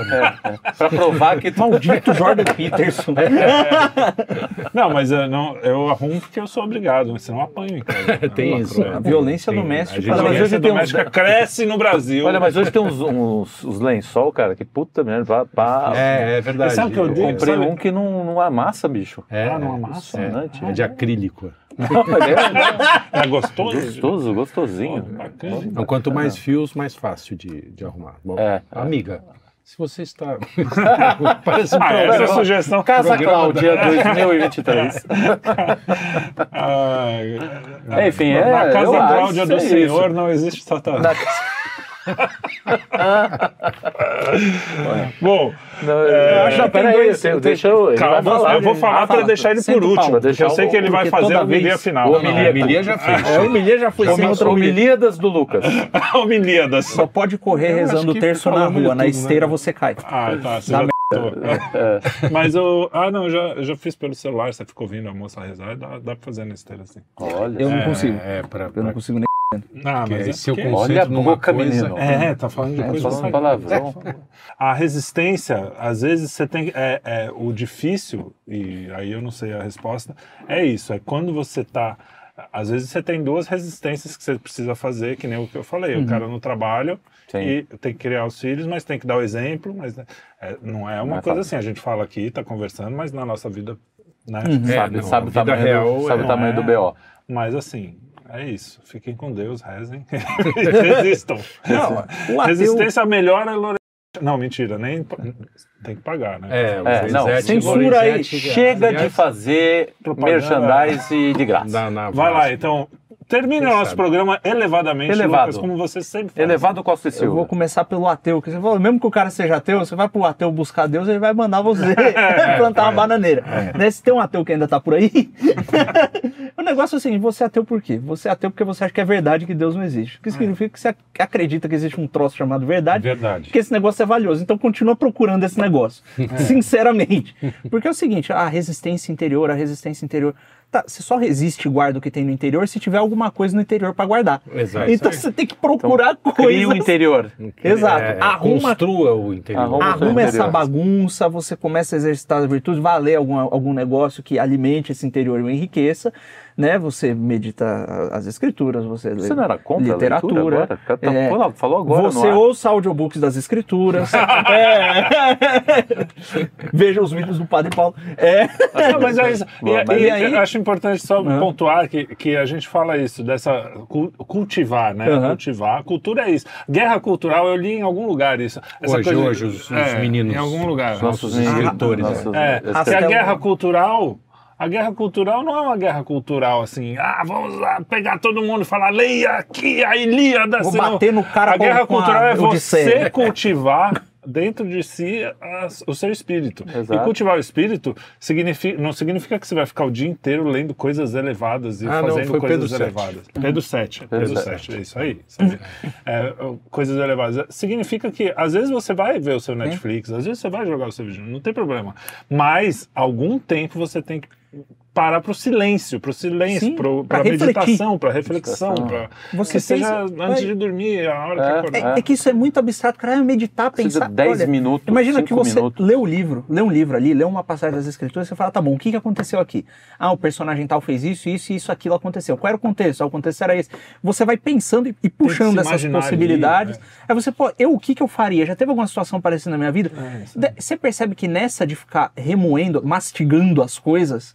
para provar que maldito Jordan Peterson. Não, mas eu, não, eu arrumo porque eu sou obrigado, senão apanho em casa. tem isso. A violência tem, doméstica. A violência doméstica uns... cresce no Brasil. Olha, mas hoje tem uns, uns, uns lençol, cara, que puta merda. Pá, É, é verdade. sabe que eu, eu comprei sabe? um que não, não amassa, bicho. É, ah, não amassa? É, é de acrílico. Não, mas é, é, gostoso? Gostoso, gostosinho. Oh, bacana. Então, quanto mais fios, mais fácil de, de arrumar. Bom, é, amiga, se você está. Parece um ah, essa sugestão. Casa Cláudia 2023. ah, Enfim, é. Na Casa Cláudia do Senhor isso. não existe Satanás. Na... Bom, não, é, acho que peraí, dois, eu, deixa eu. Calma, falar, eu vou falar para deixar ele por último. Porque eu sei que ele vai fazer a homilia final. O homilia já fez. É, a homilia já foi Homilíadas do Lucas. Homilíadas. Só pode correr rezando o terço na rua, na esteira né? você cai. Ah, tá. Já é. Mas eu. Ah, não, eu já, eu já fiz pelo celular, você ficou ouvindo a moça rezar, dá, dá pra fazer na esteira assim. Olha, eu não consigo. É, pra, pra... Eu não consigo nem. Ah, mas é seu conceito Olha a boca, coisa... menino. É, tá falando de é, coisa. Falando palavrão. A resistência, às vezes você tem. É, é, o difícil, e aí eu não sei a resposta, é isso. É quando você tá. Às vezes você tem duas resistências que você precisa fazer, que nem o que eu falei. Uhum. O cara no trabalho Sim. e tem que criar os filhos, mas tem que dar o exemplo. Mas é, não é uma não é coisa assim. A gente fala aqui, tá conversando, mas na nossa vida. Né, uhum. sabe, não, sabe, o tamanho, real, do, sabe o tamanho do BO. Mas assim, é isso. Fiquem com Deus, rezem. Resistam. Não, Resistência melhora Não, mentira, nem tem que pagar, né? É, é não, censura aí. Chega de fazer merchandise de graça. Na, na Vai lá, então. Termine o nosso sabe? programa elevadamente, Elevado. Lucas, como você sempre faz. Elevado Costa e Silva. Eu vou começar pelo ateu, que você falou, mesmo que o cara seja ateu, você vai pro ateu buscar Deus, ele vai mandar você plantar uma bananeira. É. Né? Se tem um ateu que ainda tá por aí, o negócio é o seguinte, você é ateu por quê? Você é ateu porque você acha que é verdade que Deus não existe. O que significa que você acredita que existe um troço chamado verdade, verdade. que esse negócio é valioso. Então continua procurando esse negócio, é. sinceramente. Porque é o seguinte, a resistência interior, a resistência interior... Tá, você só resiste e guarda o que tem no interior se tiver alguma coisa no interior para guardar. Exato. Então você tem que procurar então, coisas. Cria o interior. Exato. É, arruma, construa o interior. Arruma, arruma essa bagunça, você começa a exercitar as virtudes, vai ler algum, algum negócio que alimente esse interior e o enriqueça né? Você medita as escrituras, você, você lê não era contra literatura. Agora? Tá, é, falou agora. Você ouça audiobooks das escrituras. é. Veja os vídeos do Padre Paulo. É. Não, mas é isso. E, e, e aí, eu acho importante só uhum. pontuar que, que a gente fala isso, dessa cultivar, né? Uhum. Cultivar. A cultura é isso. Guerra cultural, eu li em algum lugar isso. Essa hoje, coisa, hoje, os, é, os meninos. Em algum lugar. Nossos escritores. é. é. Que a guerra cultural a guerra cultural não é uma guerra cultural assim, ah, vamos lá pegar todo mundo e falar, leia aqui a Ilíada. Vou senão... bater no cara A guerra cultural a é você cultivar dentro de si as- o seu espírito. Exato. E cultivar o espírito significa, não significa que você vai ficar o dia inteiro lendo coisas elevadas e Ah, não, fazendo foi coisas Pedro elevadas. Pedro 7. Pedro Pedro Sete. 7, é isso aí. sabe? É, coisas elevadas. Significa que às vezes você vai ver o seu Netflix, às vezes você vai jogar o seu vídeo, não tem problema. Mas algum tempo você tem que Mm-hmm. Parar para o silêncio, para o silêncio, para a meditação, para reflexão, Reflexão. para Você que seja pensa- antes vai- de dormir, a hora que É, acordar. É, é que isso é muito abstrato, cara. É meditar, Precisa pensar. 10 olha, minutos, Imagina que você minutos. lê o livro, lê um livro ali, lê uma passagem das escrituras, você fala, tá bom, o que, que aconteceu aqui? Ah, o personagem tal fez isso, isso e isso, aquilo aconteceu. Qual era o contexto? Ah, o contexto era esse. Você vai pensando e, e puxando essas imaginar ali, possibilidades. né? Aí você, pô, eu o que, que eu faria? Já teve alguma situação parecida na minha vida? É, Você percebe que nessa de ficar remoendo, mastigando as coisas,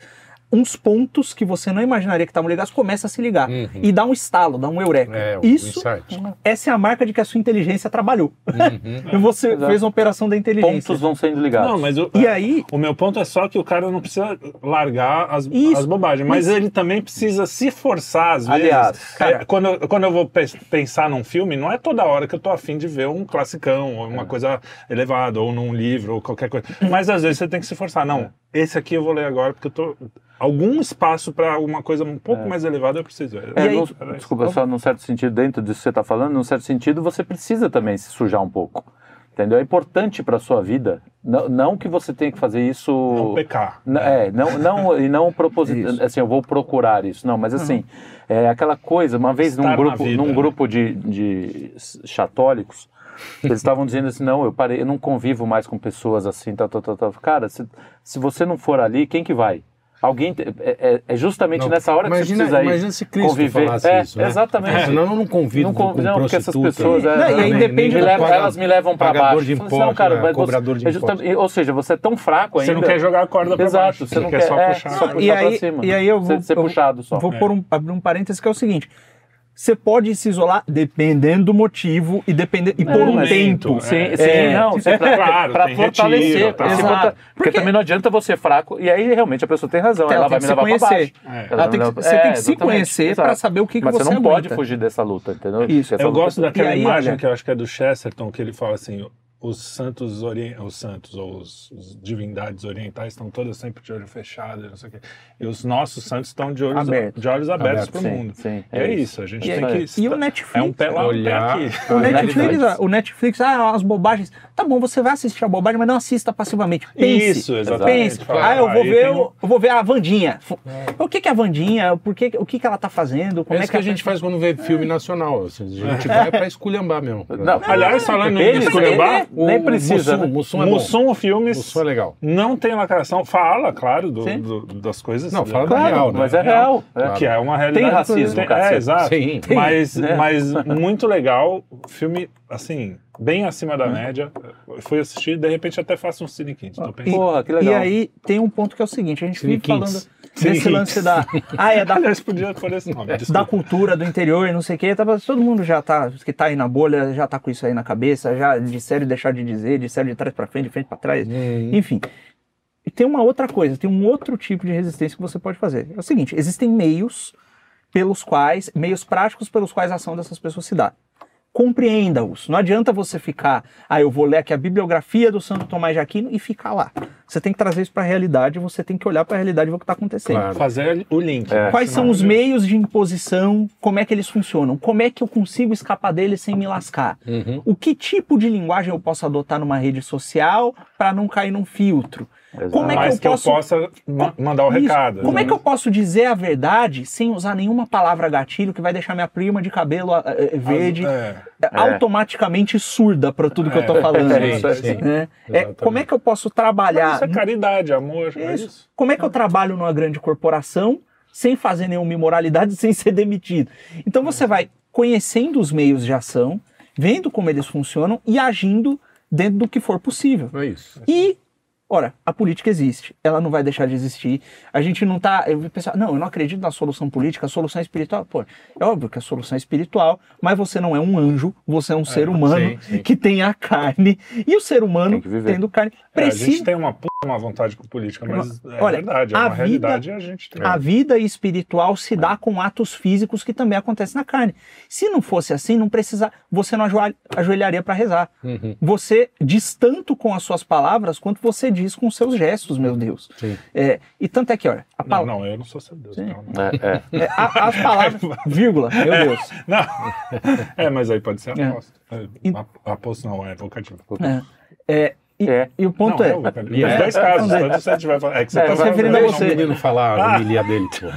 uns pontos que você não imaginaria que estavam ligados começam a se ligar. Uhum. E dá um estalo, dá um eureka. É, Isso, insight. essa é a marca de que a sua inteligência trabalhou. Uhum. e você Exato. fez uma operação da inteligência. Pontos vão sendo ligados. Não, mas o, E aí- o meu ponto é só que o cara não precisa largar as, Isso. as bobagens, mas, Mas- ele também precisa se forçar às vezes. Aliás, cara- É, quando, eu- quando eu vou pe- pensar num filme, não é toda hora que eu tô afim de ver um classicão, ou É. uma coisa elevada, ou num livro, ou qualquer coisa. Mas às vezes você tem que se forçar. Não, esse aqui eu vou ler agora, porque eu tô. Algum espaço para alguma coisa um pouco mais elevada eu preciso. É, E aí- num- isso. desculpa, só num certo sentido, dentro disso que você está falando, num certo sentido, você precisa também se sujar um pouco. Entendeu? É importante para sua vida. Não, não que você tenha que fazer isso. Não pecar. É, não, não, e não proposital, assim, eu vou procurar isso. Não, mas assim, é aquela coisa, uma vez num Estar na grupo, vida, num né? grupo de, de chatólicos, eles estavam dizendo assim, não, eu parei, eu não convivo mais com pessoas assim, tal, tal, tal, tal. Cara, se, se você não for ali, quem que vai? Alguém, te- é, é- é justamente Não, nessa hora que imagina, você precisa imagina se Cristo conviver. falasse é, isso, né? Exatamente. Senão eu não convido Não, com, conv- não, porque essas pessoas é, Não, e aí nem- depende nem me do levam- elas me levam para pagador baixo. de falei assim, não, cara, né? cobrador de é justamente- ou seja, você é tão fraco ainda. Você não quer jogar a corda Exato, baixo, você não quer só é, puxar. só puxar e aí, pra cima. E aí eu vou, ser, puxado só. vou É. pôr um, abrir um parênteses que é o seguinte. Você pode se isolar dependendo do motivo e, depender, e por um momento, tempo. é. Sim, sim, É, não, sim, pra, claro, pra fortalecer. retiro, se Exato. forta- porque, Porque- também não adianta você fraco, e aí realmente a pessoa tem razão, Ela ela, vai me se levar pra conhecer. baixo. É. Ela tem que- não- você tem que se exatamente, conhecer pra saber o que que Mas você não pode aguenta. fugir dessa luta, entendeu? Isso. Eu luta- gosto daquela aí, imagem olha- que eu acho que é do Chesterton, que ele fala assim: os santos, ori... os santos ou os, os divindades orientais estão todas sempre de olho fechado, não sei o quê. E os nossos santos estão de olhos Aberto. de olhos abertos Aberto, para o mundo. sim, e é é isso. isso, a gente E tem aí- que. e o Netflix? É um pé lá, um Olhar- pé aqui. O Netflix, o Netflix, ah, as bobagens. Tá bom, você vai assistir a bobagem, mas não assista passivamente. Pense. Isso, exatamente. Pense. Fala, Ah, eu vou ver, tem eu, eu vou ver a Vandinha. O que que é a Vandinha? Por que, o que que ela tá fazendo? Como É é isso que a gente faz quando vê filme nacional. assim, a gente vai pra esculhambar mesmo. Não, Aliás, falando em esculhambar, ele- nem precisa, Mussum, né? Mussum é. Mussum Filmes Mussum é legal. não tem lacração. Fala, claro, do- do- das coisas. Não, fala da Claro, real, né? mas é real. é. Que é uma realidade. Tem racismo, Tem-. É, exato. Sim. Tem, mas, né? mas muito legal. Filme, assim, bem acima da média. Eu Fui assistir, de repente até faço um Cine. Tô pensando. Porra, que E legal. aí tem um ponto que é o seguinte, a gente Cine vive falando Kings. Cine desse Kings. lance da... Ah, é da Aliás, podia esse nome. da cultura do interior e não sei o que, todo mundo já tá, que tá aí na bolha, já tá com isso aí na cabeça, já disseram e deixaram de dizer, disseram de trás pra frente, de frente pra trás, enfim. E tem uma outra coisa, tem um outro tipo de resistência que você pode fazer. É o seguinte, existem meios pelos quais, meios práticos pelos quais a ação dessas pessoas se dá. Compreenda-os. Não adianta você ficar, ah, eu vou ler aqui a bibliografia do Santo Tomás de Aquino e ficar lá. Você tem que trazer isso para a realidade, você tem que olhar para a realidade e ver o que está acontecendo. Claro. Fazer o link. É. Quais são os meios de imposição? Como é que eles funcionam? Como é que eu consigo escapar deles sem me lascar? Uhum. O que tipo de linguagem eu posso adotar numa rede social para não cair num filtro? Exato. Como é que Mas eu que posso- eu possa ma- mandar o Isso. recado. Como é né? que eu posso dizer a verdade sem usar nenhuma palavra gatilho que vai deixar minha prima de cabelo ah, eh, verde É. automaticamente surda para tudo que eu tô É. falando? Sim, sim. né? É, como é que eu posso Mas trabalhar? isso é caridade, amor. É Isso. isso. Como é que eu trabalho numa grande corporação sem fazer nenhuma imoralidade, sem ser demitido? Então você vai conhecendo os meios de ação, vendo como eles funcionam e agindo dentro do que for possível. É isso. E, ora, a política existe, ela não vai deixar de existir. A gente não tá. Eu pensar, não, eu não acredito na solução política, a solução espiritual. Pô, é óbvio que a solução é espiritual, mas você não é um anjo, você é um ser humano sim, sim. que tem a carne. E o ser humano, tendo carne, É, a precisa. gente tem uma uma vontade com política, mas é Olha, verdade, é a uma vida- realidade e a gente tem. A vida espiritual se dá com atos físicos que também acontecem na carne. Se não fosse assim, não precisa, você não ajoelha- ajoelharia para rezar. Uhum. Você diz tanto com as suas palavras quanto você diz com os seus gestos, meu Deus. Sim. É, e tanto é que, olha, a Não, não, eu não sou seu Deus. Sim. Não, não. É, é. é, a- as palavras, vírgula, meu Deus. Não. É, mas aí pode ser É. aposto. É, ap- Aposto não, é vocativo. É, é, e, É. e o ponto não, é, o vocativo. E Nos é. dois casos, quando você tiver falando. É que você É, tá se falando referindo a não, você. o menino falar a homilia dele, pô.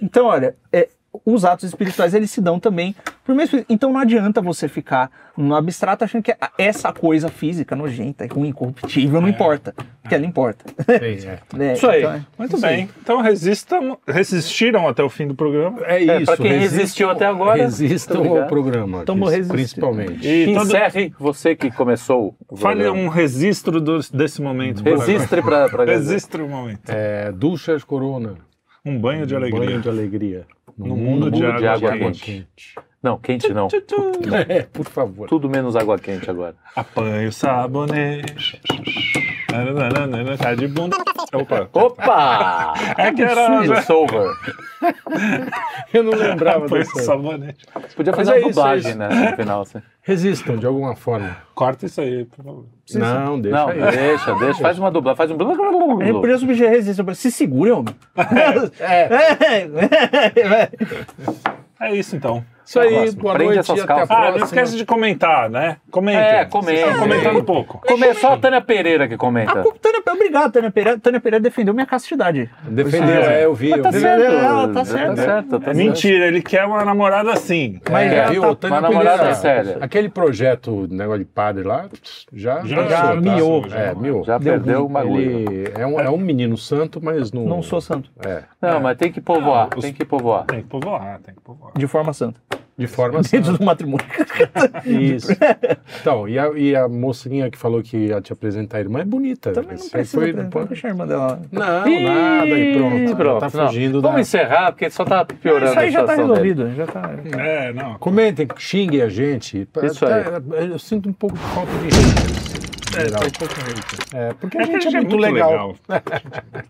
Então, olha, é, os atos espirituais eles se dão também por meio espírito. Então não adianta você ficar no abstrato achando que essa coisa física nojenta, ruim, corruptível, não importa. Porque ela importa. Sim, é. É, Isso aí. então é- Muito bem. Então resistam, resistiram até o fim do programa. É É, isso. pra quem resistam- resistiu até agora, Resistam ao programa, Tamo Cris, resistindo. principalmente. E todo, Encerre você que começou. o fale um registro do- desse momento. pra galera. Registre o momento. É, Duchas Corona. Um banho de Um alegria. Banho de alegria. No mundo de mundo de água, água quente. quente. Não, quente não. É, por favor. Tudo menos água quente agora. Apanhe o sabonete. Cai de bunda. Opa. Opa! É que era. It's over. Eu não lembrava o dessa. sabonete. Podia Mas fazer é uma isso, é dublagem, isso. né, no final. assim. Resistam de alguma forma. Corta isso aí, por favor. Não, deixa Não, aí. deixa, deixa. Faz uma dublagem, faz um... Ele podia substituir resistência. Se segure, homem. É. É isso então. Isso aí, boa Prende noite essas e até a calças. Ah, próxima. não esquece de comentar, né? Comentem. É, comentem. estão comentando pouco. Começou a Tânia Pereira que A comenta. culpa- Tânia, obrigado, Tânia Pereira. Tânia Pereira defendeu minha castidade. Defendeu, é, eu vi. Mas Eu tá vi. certo, Ela tá tá certo. certo. tá Mentira, ele quer uma namorada assim. Mas é, viu? tá- Tânia uma namorada Pereira, séria. Aquele projeto, negócio de padre lá, já, Já- passou, já tá? miou. É, miou. Já Deu perdeu bagulho. Ele é um, é um menino santo, mas não. Não sou santo. É, Não, mas tem que povoar, tem que povoar. Tem que povoar, tem que povoar. De forma santa. De forma Dentro do matrimônio. Isso. Então, e a, e a mocinha que falou que ia te apresentar a irmã é bonita. Também não precisa foi- apresentar, deixa a irmã dela. Não, nada, e pronto. Ih, Ela tá não. fugindo Vamos da... encerrar, porque só tá piorando Isso aí a já tá situação dele. resolvido. Já tá. É, não. Comentem, xinguem a gente. Isso Até- Eu sinto um pouco de falta de gente. É, tem pouco jeito. É, porque É a gente é muito legal.